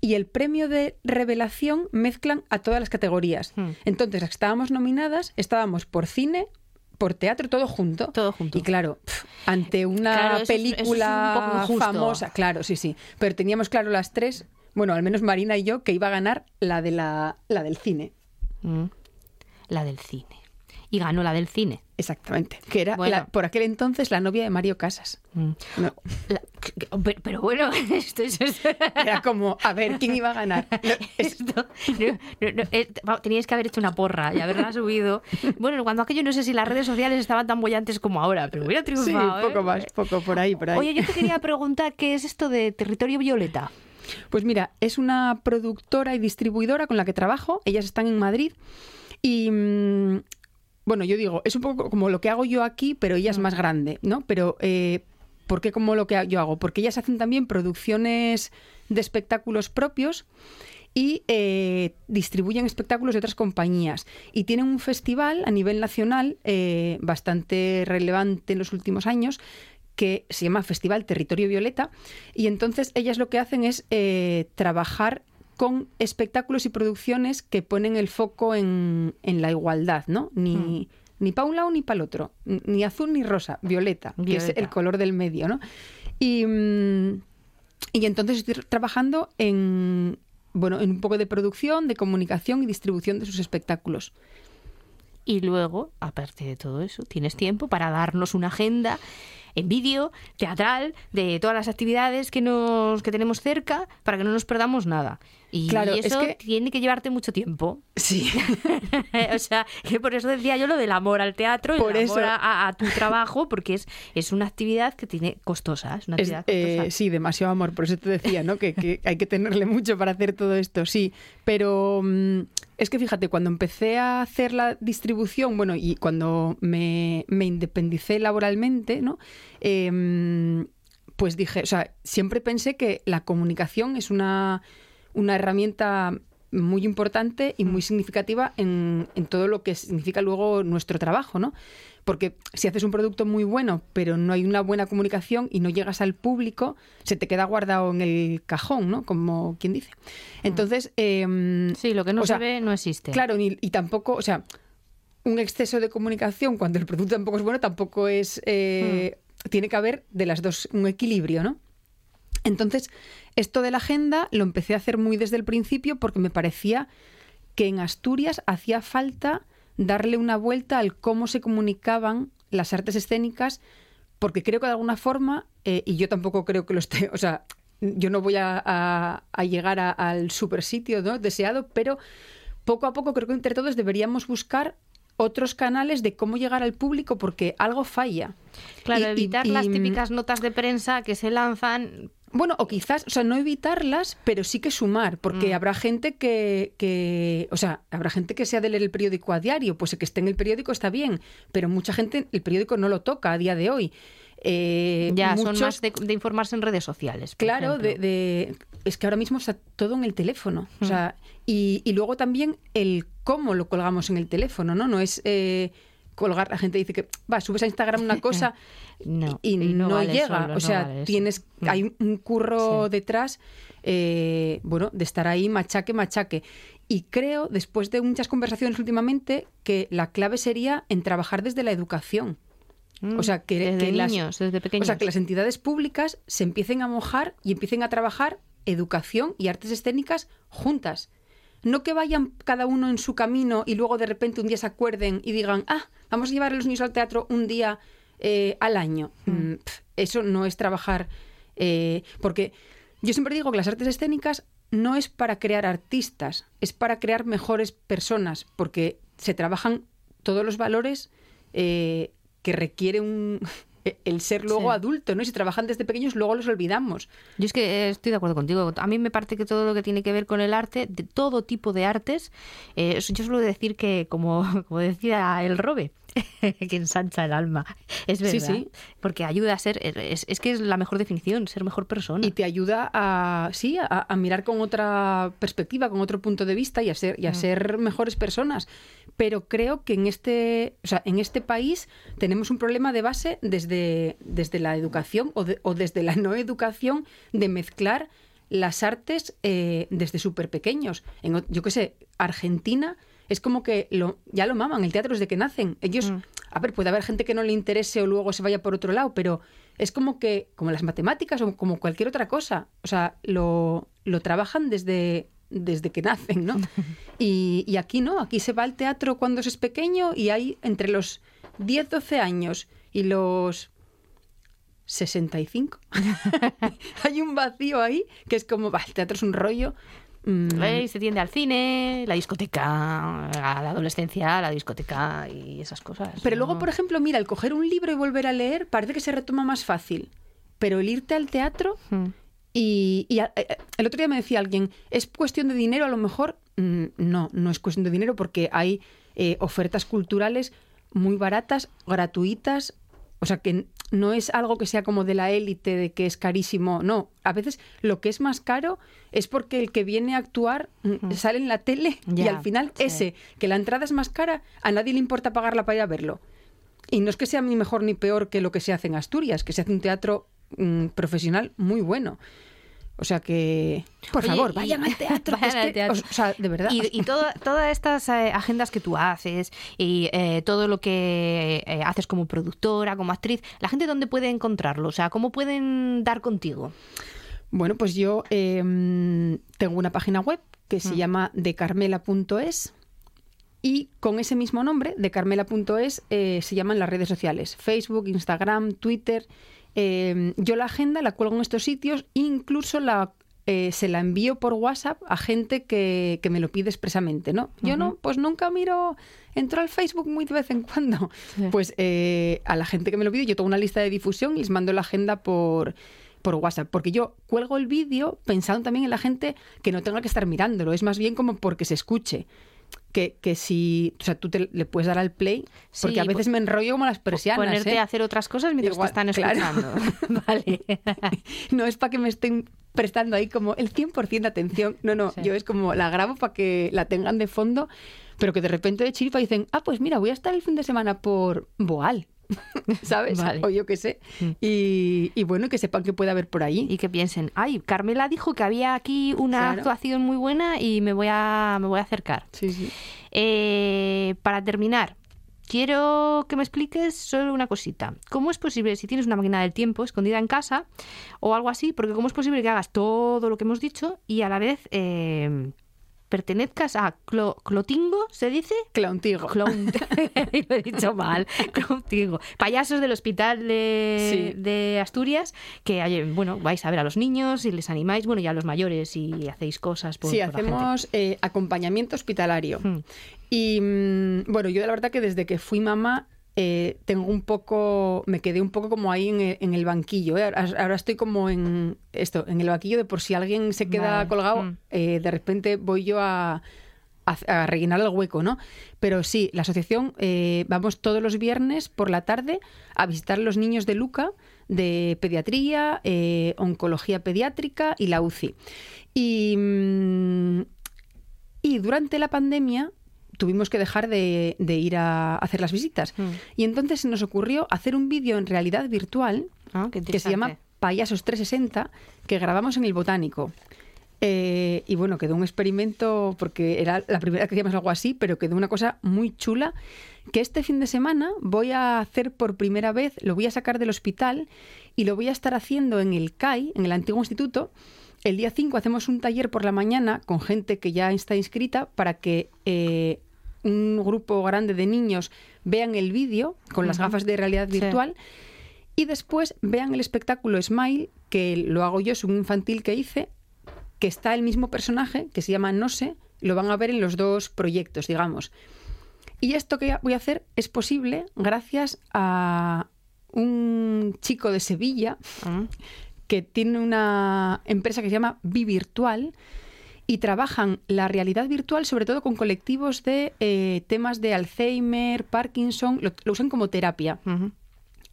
Y el premio de revelación mezclan a todas las categorías. Hmm. Entonces, las que estábamos nominadas, estábamos por cine, por teatro, todo junto. Todo junto. Y claro, pf, ante una Claro, eso es- eso es un película poco injusto. famosa, claro, sí, sí. Pero teníamos claro las tres, bueno, al menos Marina y yo, que iba a ganar la de la, la del cine. Mm. La del cine. Y ganó la del cine. Exactamente. Que era Bueno. la- por aquel entonces la novia de Mario Casas. Mm. No, La- pero, pero bueno, esto es... era como, a ver, ¿quién iba a ganar? No, Esto, eh, teníais que haber hecho una porra y haberla subido. Bueno, cuando aquello no sé si las redes sociales estaban tan bollantes como ahora, pero hubiera sí, triunfado. poco ¿eh? más, poco por ahí, por ahí. Oye, yo te quería preguntar qué es esto de Territorio Violeta. Pues mira, es una productora y distribuidora con la que trabajo. Ellas están en Madrid. Y mm, bueno, yo digo, es un poco como lo que hago yo aquí, pero ella es más grande, ¿no? Pero eh, ¿por qué como lo que yo hago? Porque ellas hacen también producciones de espectáculos propios y eh, distribuyen espectáculos de otras compañías. Y tienen un festival a nivel nacional eh, bastante relevante en los últimos años que se llama Festival Territorio Violeta. Y entonces ellas lo que hacen es eh, trabajar con espectáculos y producciones que ponen el foco en, en la igualdad, ¿no? Ni, ni para un lado ni para el otro, ni azul ni rosa, violeta, que es el color del medio, ¿no? Y, mm, y entonces estoy trabajando en, bueno, en un poco de producción, de comunicación y distribución de sus espectáculos. Y luego, aparte de todo eso, tienes tiempo para darnos una agenda en vídeo, teatral, de todas las actividades que nos que tenemos cerca para que no nos perdamos nada. Y Claro, es eso que- tiene que llevarte mucho tiempo. Sí. o sea, que por eso decía yo lo del amor al teatro y Por el amor eso. a- tu trabajo, porque es, es una actividad que tiene costosa. Es una Es, actividad eh, costosa. sí, demasiado amor, por eso te decía, ¿no? Que, que hay que tenerle mucho para hacer todo esto, sí. Pero mm, es que fíjate, cuando empecé a hacer la distribución, bueno, y cuando me, me independicé laboralmente, ¿no? Em, pues dije, o sea, siempre pensé que la comunicación es una, una herramienta muy importante y muy significativa en, en todo lo que significa luego nuestro trabajo, ¿no? Porque si haces un producto muy bueno, pero no hay una buena comunicación y no llegas al público, se te queda guardado en el cajón, ¿no? Como quien dice. Entonces, em, Sí, lo que no se sea, ve no existe. Claro, ni- y tampoco, o sea, un exceso de comunicación cuando el producto tampoco es bueno, tampoco es. eh, Tiene que haber de las dos un equilibrio, ¿no? Entonces, esto de la agenda lo empecé a hacer muy desde el principio porque me parecía que en Asturias hacía falta darle una vuelta al cómo se comunicaban las artes escénicas, porque creo que de alguna forma, eh, y yo tampoco creo que lo esté, o sea, yo no voy a, a- a llegar a- al super sitio ¿no? deseado, pero poco a poco creo que entre todos deberíamos buscar otros canales de cómo llegar al público porque algo falla. Claro, Y- evitar y, las típicas notas de prensa que se lanzan. Bueno, o quizás, o sea, no evitarlas, pero sí que sumar, porque Mm. habrá gente que, que, o sea, habrá gente que sea de leer el periódico a diario, pues el que esté en el periódico está bien, pero mucha gente el periódico no lo toca a día de hoy. Eh, Ya, son más de, de informarse en redes sociales. Claro, de, de- es que ahora mismo está todo en el teléfono. O Mm. sea, y, y luego también el cómo lo colgamos en el teléfono, ¿no? No es eh, colgar, la gente dice que, va, subes a Instagram una cosa No, y, y no no, vale llega. solo, o no sea, vale tienes, Mm. hay un curro Sí. detrás, eh, bueno, de estar ahí machaque, machaque. Y creo, después de muchas conversaciones últimamente, que la clave sería en trabajar desde la educación. Mm, O sea, que, desde que las- niños, desde pequeños. o sea, que las entidades públicas se empiecen a mojar y empiecen a trabajar educación y artes escénicas juntas. No que vayan cada uno en su camino y luego de repente un día se acuerden y digan, ah, vamos a llevar a los niños al teatro un día eh, al año. Mm, pf, eso no es trabajar. eh, porque yo siempre digo que las artes escénicas no es para crear artistas, es para crear mejores personas, porque se trabajan todos los valores eh, que requiere un, el ser luego Sí. adulto, ¿no? Y si trabajan desde pequeños, luego los olvidamos. Yo es que eh, estoy de acuerdo contigo. A mí me parece que todo lo que tiene que ver con el arte, de todo tipo de artes, eh, yo suelo decir que, como, como decía el Robe, que ensancha el alma. Es Sí, verdad. sí. Porque ayuda a ser, es, es que es la mejor definición, ser mejor persona. Y te ayuda a, sí, a, a mirar con otra perspectiva, con otro punto de vista y a ser, y a ser mejores personas. Pero creo que en este, o sea, en este país tenemos un problema de base desde, desde la educación o, de- o desde la no educación de mezclar las artes eh, desde súper pequeños. En, yo qué sé, Argentina es como que lo, ya lo maman, el teatro desde que nacen. Ellos, Mm. a ver, puede haber gente que no le interese o luego se vaya por otro lado, pero es como que, como las matemáticas o como cualquier otra cosa, o sea, lo, lo trabajan desde, desde que nacen, ¿no? Y, y aquí no, aquí se va al teatro cuando se es pequeño y hay entre los 10, 12 años y los 65. hay un vacío ahí que es como, va, el teatro es un rollo. Mm, Eh, se tiende al cine, la discoteca, a la adolescencia, la discoteca y esas cosas. Pero luego, por ejemplo, mira, el coger un libro y volver a leer parece que se retoma más fácil. Pero el irte al teatro Mm. y, y a- eh, el otro día me decía alguien, ¿es cuestión de dinero a lo mejor? Mm, No, no es cuestión de dinero porque hay eh, ofertas culturales muy baratas, gratuitas. O sea, que no es algo que sea como de la élite, de que es carísimo. No, a veces lo que es más caro es porque el que viene a actuar mm, sale en la tele y al final sí. ese, que la entrada es más cara, a nadie le importa pagarla para ir a verlo. Y no es que sea ni mejor ni peor que lo que se hace en Asturias, que se hace un teatro mm, profesional muy bueno. O sea que, por Oye, favor, y- vayan al teatro. vayan al que- teatro. O sea, de verdad. Y, y toda- todas estas eh, agendas que tú haces y eh, todo lo que eh, haces como productora, como actriz, ¿la gente dónde puede encontrarlo? O sea, ¿cómo pueden dar contigo? Bueno, pues yo eh, tengo una página web que se llama decarmela.es y con ese mismo nombre, decarmela.es, eh, se llaman las redes sociales, Facebook, Instagram, Twitter. Eh, yo la agenda la cuelgo en estos sitios, incluso la, eh, se la envío por WhatsApp a gente que, que me lo pide expresamente, ¿no? Yo no, pues nunca miro, entro al Facebook muy de vez en cuando. Pues eh, a la gente que me lo pide, yo tengo una lista de difusión y les mando la agenda por, por WhatsApp, porque yo cuelgo el vídeo pensando también en la gente que no tenga que estar mirándolo, es más bien como porque se escuche. Que, que si, o sea, tú te, le puedes dar al play, porque Sí, a veces me enrollo como las persianas. Ponerte ¿eh? a hacer otras cosas mientras Igual, te están claro. escuchando. vale. No es para que me estén prestando ahí como el 100% de atención. No, no, Sí. yo es como la grabo para que la tengan de fondo, pero que de repente de chiripa dicen, ah, pues mira, voy a estar el fin de semana por Boal, ¿sabes? Vale. O yo qué sé. Y, y bueno, que sepan que puede haber por ahí. Y que piensen, ay, Carmela dijo que había aquí una Claro. actuación muy buena y me voy a, me voy a acercar. Sí, sí. Eh, para terminar, quiero que me expliques solo una cosita. ¿Cómo es posible, si tienes una máquina del tiempo escondida en casa o algo así, porque cómo es posible que hagas todo lo que hemos dicho y a la vez eh, pertenezcas a Clo- Clotingo, ¿se dice? Clowntigo. Clown. Lo he dicho mal. Clowntigo. Payasos del hospital de, Sí. de Asturias, que bueno, vais a ver a los niños y les animáis, bueno, y a los mayores y hacéis cosas por, Sí, por hacemos eh, acompañamiento hospitalario. Hmm. Y mm, bueno, yo la verdad que desde que fui mamá eh, tengo un poco, me quedé un poco como ahí en el, en el banquillo. ¿eh? Ahora, ahora estoy como en esto, en el banquillo de por si alguien se queda Vale. colgado, Mm. eh, de repente voy yo a, a, a rellenar el hueco, ¿no? Pero sí, la asociación vamos todos los viernes por la tarde a visitar los niños de Luca de pediatría, oncología pediátrica y la UCI. Y, mm, y durante la pandemia tuvimos que dejar de, de ir a hacer las visitas. Mm. Y entonces se nos ocurrió hacer un vídeo en realidad virtual Ah, que se llama. Payasos 360 que grabamos en el Botánico. Eh, y bueno, quedó un experimento porque era la primera vez que hacíamos algo así, pero quedó una cosa muy chula que este fin de semana voy a hacer por primera vez, lo voy a sacar del hospital y lo voy a estar haciendo en el CAI, en el antiguo instituto. El día 5 hacemos un taller por la mañana con gente que ya está inscrita para que eh, un grupo grande de niños vean el vídeo con las gafas de realidad Sí. virtual y después vean el espectáculo Smile, que lo hago yo, es un infantil que hice, que está el mismo personaje, que se llama No sé, lo van a ver en los dos proyectos, digamos. Y esto que voy a hacer es posible gracias a un chico de Sevilla Ah. Que tiene una empresa que se llama Bivirtual y trabajan la realidad virtual sobre todo con colectivos de eh, temas de Alzheimer, Parkinson, lo- lo usan como terapia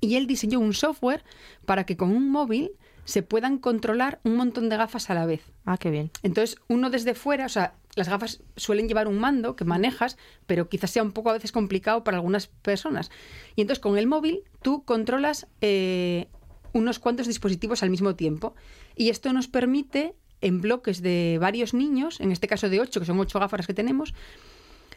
y él diseñó un software para que con un móvil se puedan controlar un montón de gafas a la vez. Ah, qué bien. Entonces, uno desde fuera, o sea, las gafas suelen llevar un mando que manejas, pero quizás sea un poco a veces complicado para algunas personas. Y entonces con el móvil tú controlas eh, unos cuantos dispositivos al mismo tiempo. Y esto nos permite, en bloques de varios niños, en este caso de ocho, que son ocho gafas las que tenemos,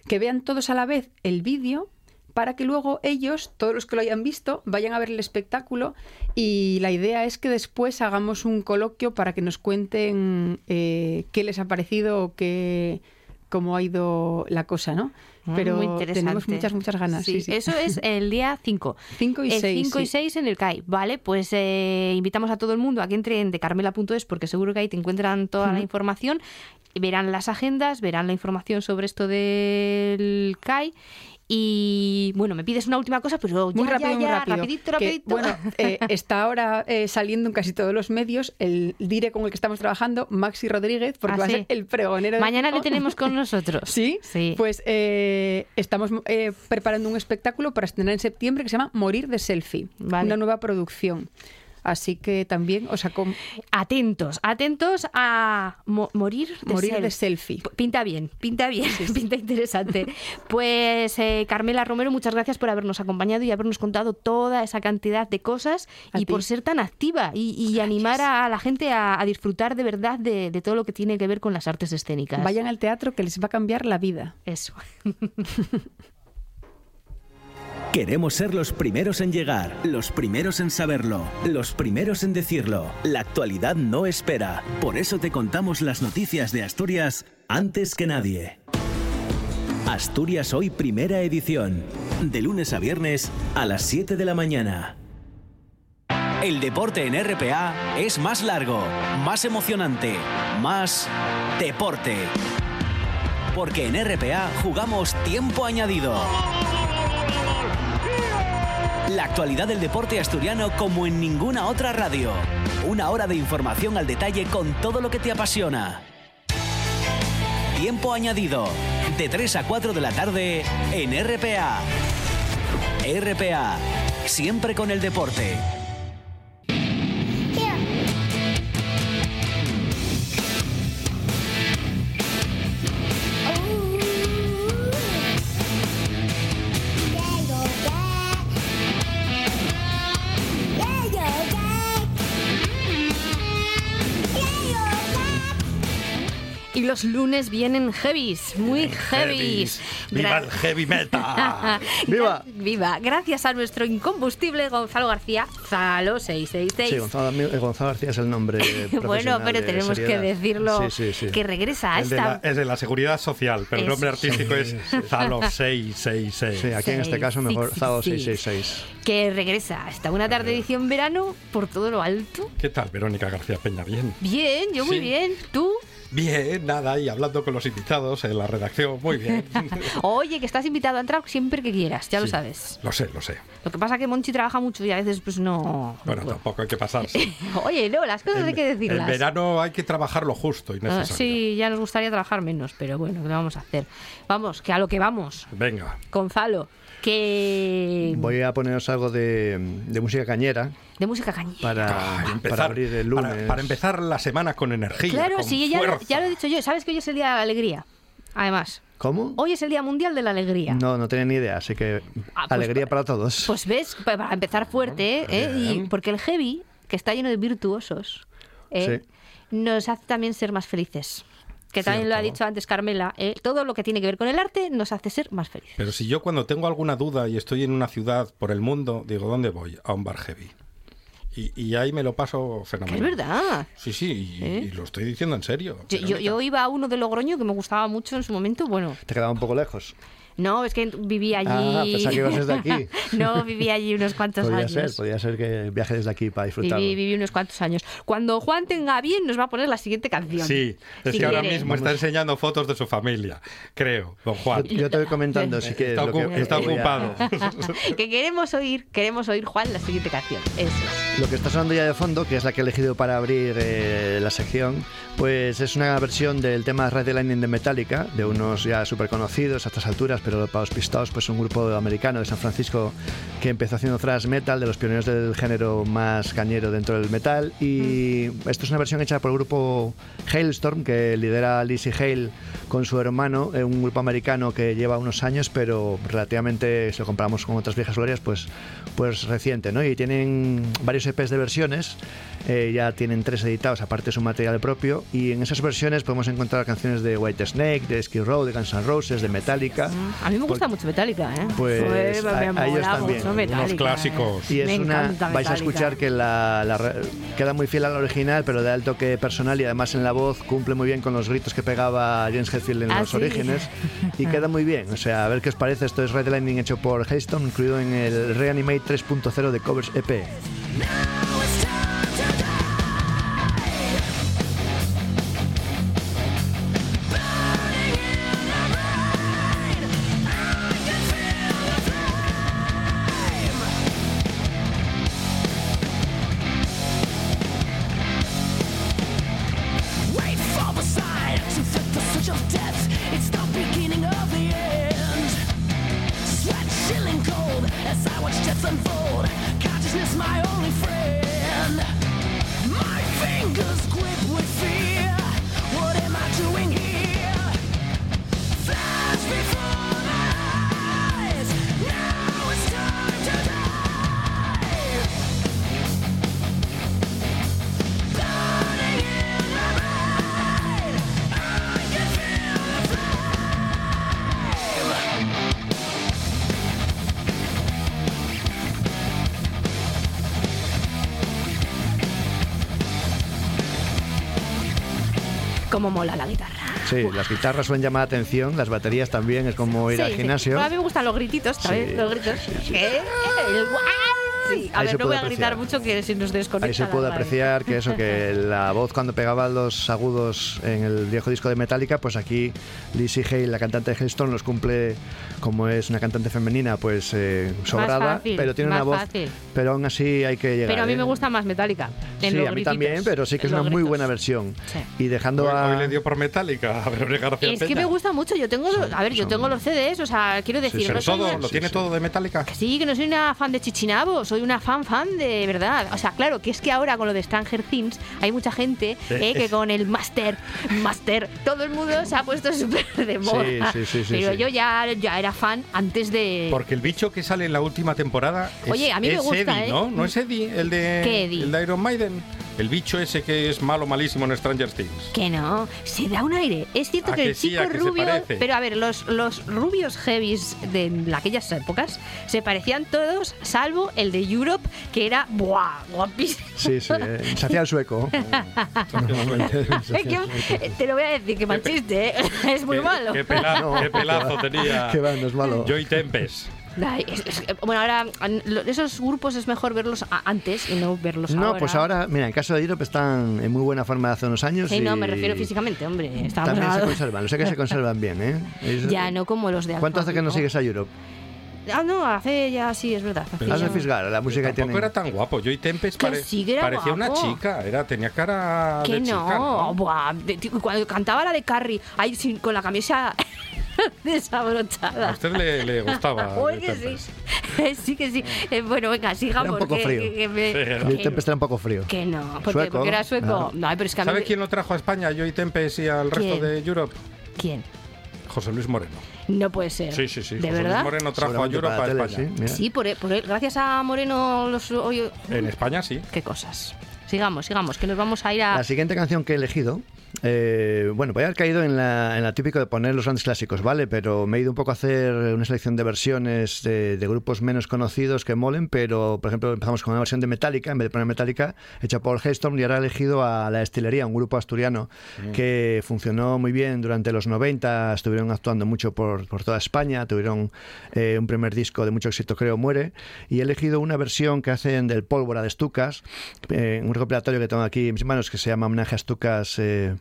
que vean todos a la vez el vídeo para que luego ellos, todos los que lo hayan visto, vayan a ver el espectáculo y la idea es que después hagamos un coloquio para que nos cuenten eh, qué les ha parecido o qué, cómo ha ido la cosa, ¿no? Ah, Pero muy interesante. tenemos muchas, muchas ganas. Sí, sí, sí. Eso es el día 5. 5 y el 6. 5 y 6 en el CAI. Vale, pues eh, invitamos a todo el mundo a que entre en decarmela.es porque seguro que ahí te encuentran toda la información. Verán las agendas, verán la información sobre esto del CAI. Y bueno, me pides una última cosa, pero ya, Muy rápido, ya, muy ya, rápido. rapidito, Que, rapidito. bueno, eh, está ahora eh, saliendo en casi todos los medios el dire con el que estamos trabajando, Maxi Rodríguez, porque Ah, va sí. a ser el pregonero. de- Mañana le tenemos con nosotros. ¿Sí? Sí. Pues eh, estamos eh, preparando un espectáculo para estrenar en septiembre que se llama Morir de Selfie, Vale. una nueva producción. Así que también, o sea, con Atentos, atentos a mo- morir de morir de self. selfie. Pinta bien, pinta bien, pinta interesante. Pues eh, Carmela Romero, muchas gracias por habernos acompañado y habernos contado toda esa cantidad de cosas A y ti. por ser tan activa y, y animar a la gente a, a disfrutar de verdad de, de todo lo que tiene que ver con las artes escénicas. Vayan al teatro que les va a cambiar la vida. Eso. Queremos ser los primeros en llegar, los primeros en saberlo, los primeros en decirlo. La actualidad no espera. Por eso te contamos las noticias de Asturias antes que nadie. Asturias Hoy Primera Edición. De lunes a viernes a las 7 de la mañana. El deporte en RPA es más largo, más emocionante, más deporte. Porque en RPA jugamos tiempo añadido. La actualidad del deporte asturiano como en ninguna otra radio. Una hora de información al detalle con todo lo que te apasiona. Tiempo añadido. De 3 a 4 de la tarde en RPA. RPA. Siempre con el deporte. Los lunes vienen heavies, muy heavies. ¡Viva Gra- el heavy metal! ¡Viva! Viva. Gracias a nuestro incombustible Gonzalo García, Zalo 666. Sí, Gonzalo, eh, Gonzalo García es el nombre bueno, pero de tenemos que seriedad. decirlo Sí, sí, sí. que regresa a Es de, la, esta es de la seguridad social, pero el nombre artístico es Zalo 666. Sí, aquí en este caso mejor six, 666. que regresa hasta una tarde edición verano por todo lo alto. ¿Qué tal, Verónica García Peña? Bien. Bien, yo muy Sí. bien. ¿Tú? Bien, nada, y hablando con los invitados en la redacción, muy bien. Oye, que estás invitado a entrar siempre que quieras, ya lo sabes. Lo sé, lo sé. Lo que pasa es que Monchi trabaja mucho y a veces pues no... no Bueno, tampoco hay que pasarse. Oye, no, las cosas hay que En decirlas. verano hay que trabajar lo justo y Ah, necesario. sí, ya nos gustaría trabajar menos, pero bueno, ¿qué vamos a hacer? Vamos, que a lo que vamos. Venga. Gonzalo, que... Voy a poneros algo de, de música cañera De música cañera. para, Ay, para abrir el lunes. Para, para empezar la semana con energía. Claro, con sí, ya, lo- fuerza. ya lo he dicho yo. ¿Sabes que hoy es el Día de la Alegría? Además, ¿Cómo? hoy es el Día Mundial de la Alegría. No, no tenía ni idea, así que Ah, pues alegría pa- para todos. Pues ves, pa- para empezar fuerte, ¿eh? Y porque el heavy, que está lleno de virtuosos, ¿eh? Sí. nos hace también ser más felices. Que también lo ha dicho antes Carmela, ¿eh? todo lo que tiene que ver con el arte nos hace ser más felices. Pero si yo cuando tengo alguna duda y estoy en una ciudad por el mundo, digo, ¿dónde voy? A un bar heavy. Y, y ahí me lo paso fenomenal. es verdad. Sí, sí, y, ¿Eh? y lo estoy diciendo en serio. Yo, yo, yo iba a uno de Logroño que me gustaba mucho en su momento. Bueno, Te quedaba un poco lejos. No, es que vivía allí. Ah, pensaba que ibas desde aquí. no, vivía allí unos cuantos Podría años. ser, podría ser que viaje desde aquí para disfrutarlo. Viví, viví unos cuantos años. Cuando Juan tenga bien, nos va a poner la siguiente canción. Sí, es Si que ahora quiere. mismo está enseñando fotos de su familia, creo, don Juan. Yo, yo te voy comentando. Está, lo que- está a- ocupado. que queremos oír, queremos oír, Juan, la siguiente canción. Eso es. Lo que está sonando ya de fondo, que es la que he elegido para abrir eh, la sección, pues es una versión del tema Red Lightning de Metallica, de unos ya súper conocidos a estas alturas, pero para los pistados, pues un grupo americano de San Francisco que empezó haciendo thrash metal, de los pioneros del género más cañero dentro del metal. Y esto es una versión hecha por el grupo Hailstorm, que lidera Lizzie Hale con su hermano, eh, un grupo americano que lleva unos años, pero relativamente, si lo comparamos con otras viejas glorias, pues, pues reciente, ¿no? Y tienen varios EPs de versiones, eh, ya tienen tres editados, aparte de su material propio, y en esas versiones podemos encontrar canciones de White Snake, de Skid Row, de Guns N' Roses, de Metallica. A mí me gusta mucho Metallica, ¿eh? Pues, Joder, a- me a ellos también, unos Metallica, clásicos. ¿eh? Y es Me una. Vais a escuchar que la, la queda muy fiel al original, pero da el toque personal y además en la voz cumple muy bien con los gritos que pegaba James Hetfield en Ah, los sí. orígenes. Y queda muy bien. O sea, a ver qué os parece. Esto es Red Lightning hecho por Haystone, incluido en el Reanimate 3.0 de Covers EP. now. Las guitarras suelen llamar la atención, las baterías también, es como ir Sí, al sí. gimnasio. Bueno, a mí me gustan los grititos, ¿sabes? Los gritos. ¿Qué? El guau. A Ahí ver, se no voy puede a gritar apreciar. mucho que si nos desconecta. Ahí se puede apreciar que eso, que la voz cuando pegaba los agudos en el viejo disco de Metallica, pues aquí Lizzie Hale, la cantante de Hailstone, los cumple como es una cantante femenina, pues eh, sobrada, fácil, pero tiene más una voz, fácil. pero aún así hay que llegar. Pero a mí ¿eh? me gusta más Metallica. En Sí, los a mí grititos, también, pero sí que es una los muy gritos. buena versión. Sí. Y dejando Hoy, a... hoy le dio por Metallica a Verónica García Es que Peña. me gusta mucho. Yo tengo, los- a ver, yo tengo los CDs, o sea, quiero decir, sí, no Pero todo, una- lo tiene todo de Metallica. Que sí, que no soy una fan de Chichinabo, soy una fan fan de verdad. O sea, claro, que es que ahora con lo de Stranger Things hay mucha gente eh, que con el Master, Master, todo el mundo se ha puesto súper de moda. sí, sí, sí, Pero yo ya, ya era fan antes de... Porque el bicho que sale en la última temporada es, Oye, a mí me gusta, Eddie, ¿eh? ¿no? ¿No es Eddie? El de, ¿Qué Eddie? el de Iron Maiden. El bicho ese que es malo, malísimo en Stranger Things. Que no, se da un aire. Es cierto ¿A que que el sí? chico ¿A que se rubio. parece? Pero a ver, los, los rubios heavies de aquellas épocas se parecían todos, salvo el de Europe, que era ¡buah! guapísimo. Sí, sí, eh, se hacía el sueco. Te lo voy a decir, que mal chiste, ¿eh? es muy Qué- malo. Qué, pelazo, qué pelazo tenía que va, no es malo. Joy Tempest. Ay, es- es- bueno, ahora esos grupos es mejor verlos antes y no verlos ahora. No, pues ahora, mira, en caso de Europe están en muy buena forma de hace unos años. Sí, no, me refiero físicamente, hombre. También se conservan, lo sé que se conservan bien, ¿eh? Es- Ya, no como los de ¿Cuánto hace que no sigues a Europe? Ah, no, hace ya sí, es verdad. hace Has de ya- fisgar, la música que tienen. era tan guapo. Joy Tempest pare- sí parecía una chica. Era, tenía cara Que de no, chica. ¿no? Buah, de- tío, cuando cantaba la de Carrie, ahí sin- con la camisa desabrochada. A usted le, le gustaba. Que sí. Sí que sí. Eh, bueno, venga, sigamos. Era un poco que, frío. que- que me- Sí, era. Y el que- Tempest era un poco frío. que no, porque, Sueco, porque era sueco. No, pero es que a mí ¿Sabe me- quién lo trajo a España, a Joy Tempest y al resto de Europe? ¿Quién? José Luis Moreno. No puede ser. Sí, sí, sí. ¿De José verdad? Luis Moreno trajo a para a España. tele, sí. Sí, por, por él- gracias a Moreno los oye, En España sí. qué cosas. Sigamos, sigamos, que nos vamos a ir a La siguiente canción que he elegido, eh, bueno, voy a haber caído en la, en la típico de poner los grandes clásicos, ¿vale? Pero me he ido un poco a hacer una selección de versiones de, de grupos menos conocidos que molen, pero por ejemplo empezamos con una versión de Metallica, en vez de poner Metallica, hecha por Hailstorm y ahora he elegido a La Destilería, un grupo asturiano que funcionó muy bien durante los 90, estuvieron actuando mucho por, por toda España, tuvieron eh, un primer disco de mucho éxito, creo, Muere, y he elegido una versión que hacen del Pólvora de Stucas, eh, un recopilatorio que tengo aquí en mis manos que se llama Homenaje a Stucas. eh,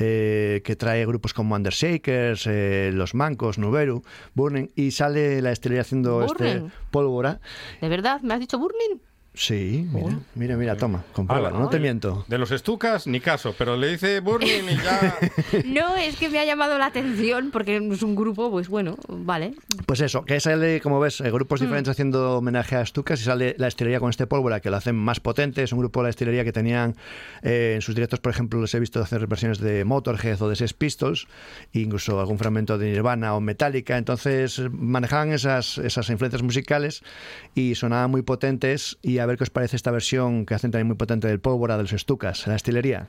eh, que trae grupos como Undershakers, eh, Los Mancos, Nuberu, Burning, y sale la estrella haciendo este pólvora. ¿De verdad? ¿Me has dicho Burning? Sí, mira, mira, mira, toma, compruébalo, Ala. no te miento. De los estucas, ni caso, pero le dice Burning y ya. No, es que me ha llamado la atención porque es un grupo, pues bueno, vale. Pues eso, que sale, como ves, eh, grupos diferentes haciendo homenaje a Stucas y sale la destilería con este pólvora que lo hacen más potente. Es un grupo de la destilería que tenían eh, en sus directos, por ejemplo, les he visto hacer versiones de Motorhead o de Sex Pistols, incluso algún fragmento de Nirvana o Metallica. Entonces manejaban esas, esas influencias musicales y sonaban muy potentes. Y a ver qué os parece esta versión que hacen también muy potente del pólvora de los Stucas, la destilería.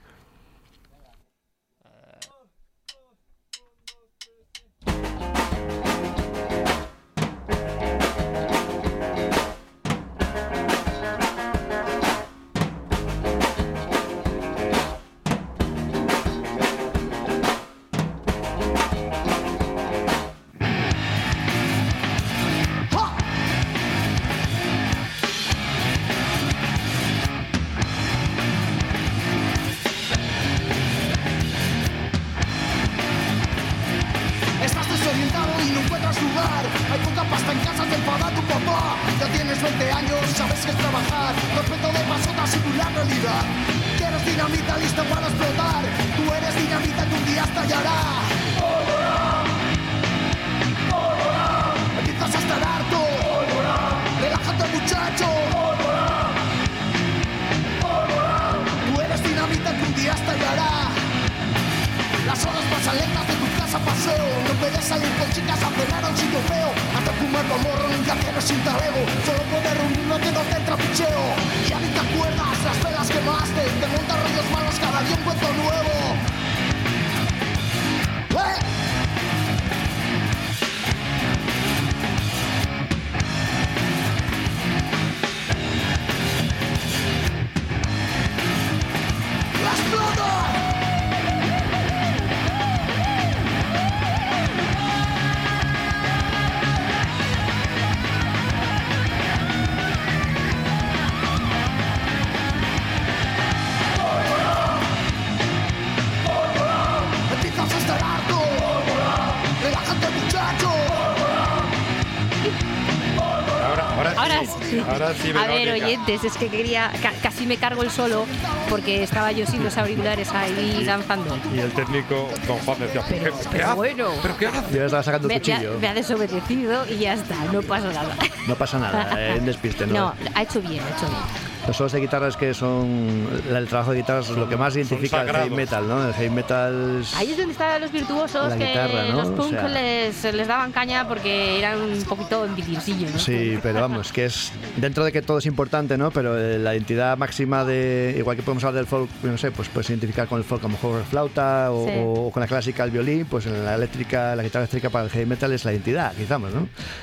Oyentes, es que quería. ca- casi me cargo el solo porque estaba yo sin los auriculares ahí lanzando. Y el técnico, don Juan, decía, Pero- ¿qué, pero bueno. ¿Pero qué hace? Yo estaba sacando Me, el me ha, cuchillo. me ha desobedecido y ya está, no pasa nada. No pasa nada, eh, en despiste, ¿no? No, ha hecho bien, ha hecho bien. Los solos de guitarras que son. El trabajo de guitarras es lo que más identifica el heavy metal, ¿no? El heavy metal. es- Ahí es donde estaban los virtuosos que guitarra, ¿no? los O punk sea- les, les daban caña porque eran un poquito envidiosillos, ¿no? Sí, pero vamos, que es dentro de que todo es importante, ¿no? Pero eh, la identidad máxima de, igual que podemos hablar del folk, no sé, pues puedes identificar con el folk a lo mejor flauta o, Sí. o con la clásica el violín, pues en la eléctrica, la guitarra eléctrica para el heavy metal es la identidad, quizás, ¿no?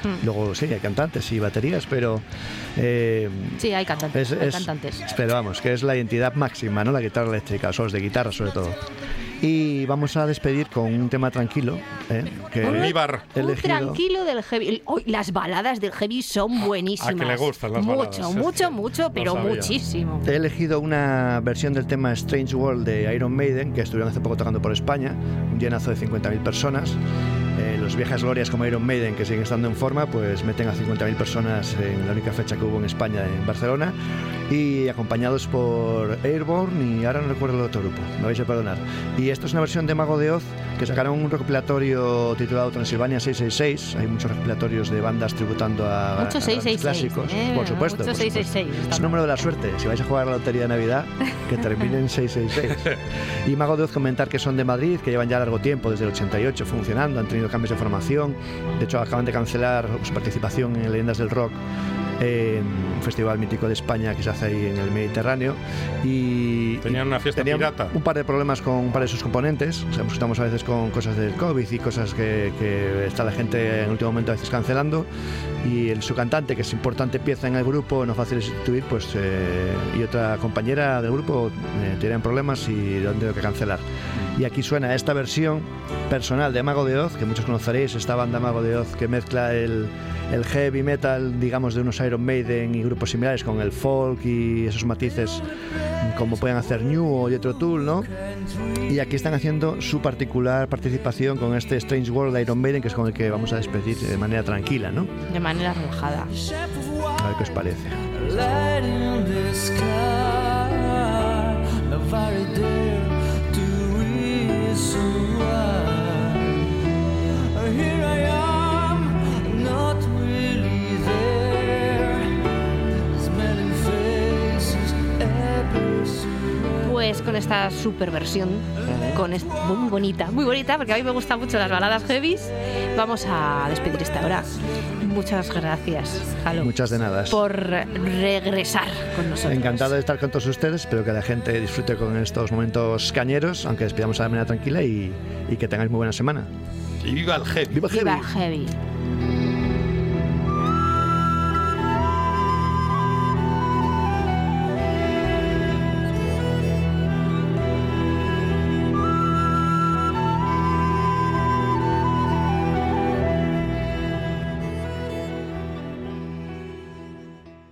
Hmm. Luego sí, hay cantantes y baterías, pero eh, Sí, hay cantantes. es- cantantes. pero vamos, que es la identidad máxima, ¿no? La guitarra eléctrica, solos de guitarra sobre todo. Y vamos a despedir con un tema tranquilo, ¿eh? que Un tranquilo del heavy. Hoy, las baladas del heavy son buenísimas. A que le gustan las mucho, baladas, mucho, mucho, no pero muchísimo. He elegido una versión del tema Strange World de Iron Maiden, que estuvieron hace poco tocando por España, un llenazo de 50.000 personas. Eh, los viejas glorias como Iron Maiden, que siguen estando en forma, pues meten a 50.000 personas en la única fecha que hubo en España, en Barcelona, y acompañados por Airborne y ahora no recuerdo el otro grupo, me vais a perdonar. Y esto es una versión de Mago de Oz que sacaron un recopilatorio titulado Transilvania 666. Hay muchos recopilatorios de bandas tributando a, Mucho a grandes 666. clásicos, ¿eh? por supuesto. Mucho por supuesto. 666. Es un número de la suerte. Si vais a jugar a la lotería de Navidad, que termine en 666. Y Mago de Oz comentar que son de Madrid, que llevan ya largo tiempo, desde el 88, funcionando, han tenido cambios de formación. De hecho, acaban de cancelar su participación en Leyendas del Rock, eh, un festival mítico de España que se hace ahí en el Mediterráneo. Y Tenían una fiesta tenían pirata. un par de problemas con un par de sus componentes. Sabemos que estamos a veces con cosas del COVID y cosas que, que está la gente en último momento a veces cancelando. Y el, su cantante, que es importante pieza en el grupo, no fácil de sustituir, pues, eh, y otra compañera del grupo eh, tienen problemas y han tenido que cancelar. Y aquí suena esta versión personal de Mago de Oz, que muchos conoceréis, esta banda Mago de Oz que mezcla el, el heavy metal, digamos, de unos Iron Maiden y grupos similares con el folk y esos matices como pueden hacer New o Jethro Tull, ¿no? Y aquí están haciendo su particular participación con este Strange World de Iron Maiden, que es con el que vamos a despedir de manera tranquila, ¿no? De manera relajada. A ver qué os parece. Pues con esta super versión, con es- muy bonita, muy bonita, porque a mí me gustan mucho las baladas heavies, vamos a despedir esta hora. Muchas gracias, Jalo, Muchas de nada. por regresar con nosotros. Encantado de estar con todos ustedes. Espero que la gente disfrute con estos momentos cañeros, aunque despidamos de manera tranquila y, y que tengáis muy buena semana. Y viva el heavy. ¡Viva el heavy! Viva heavy.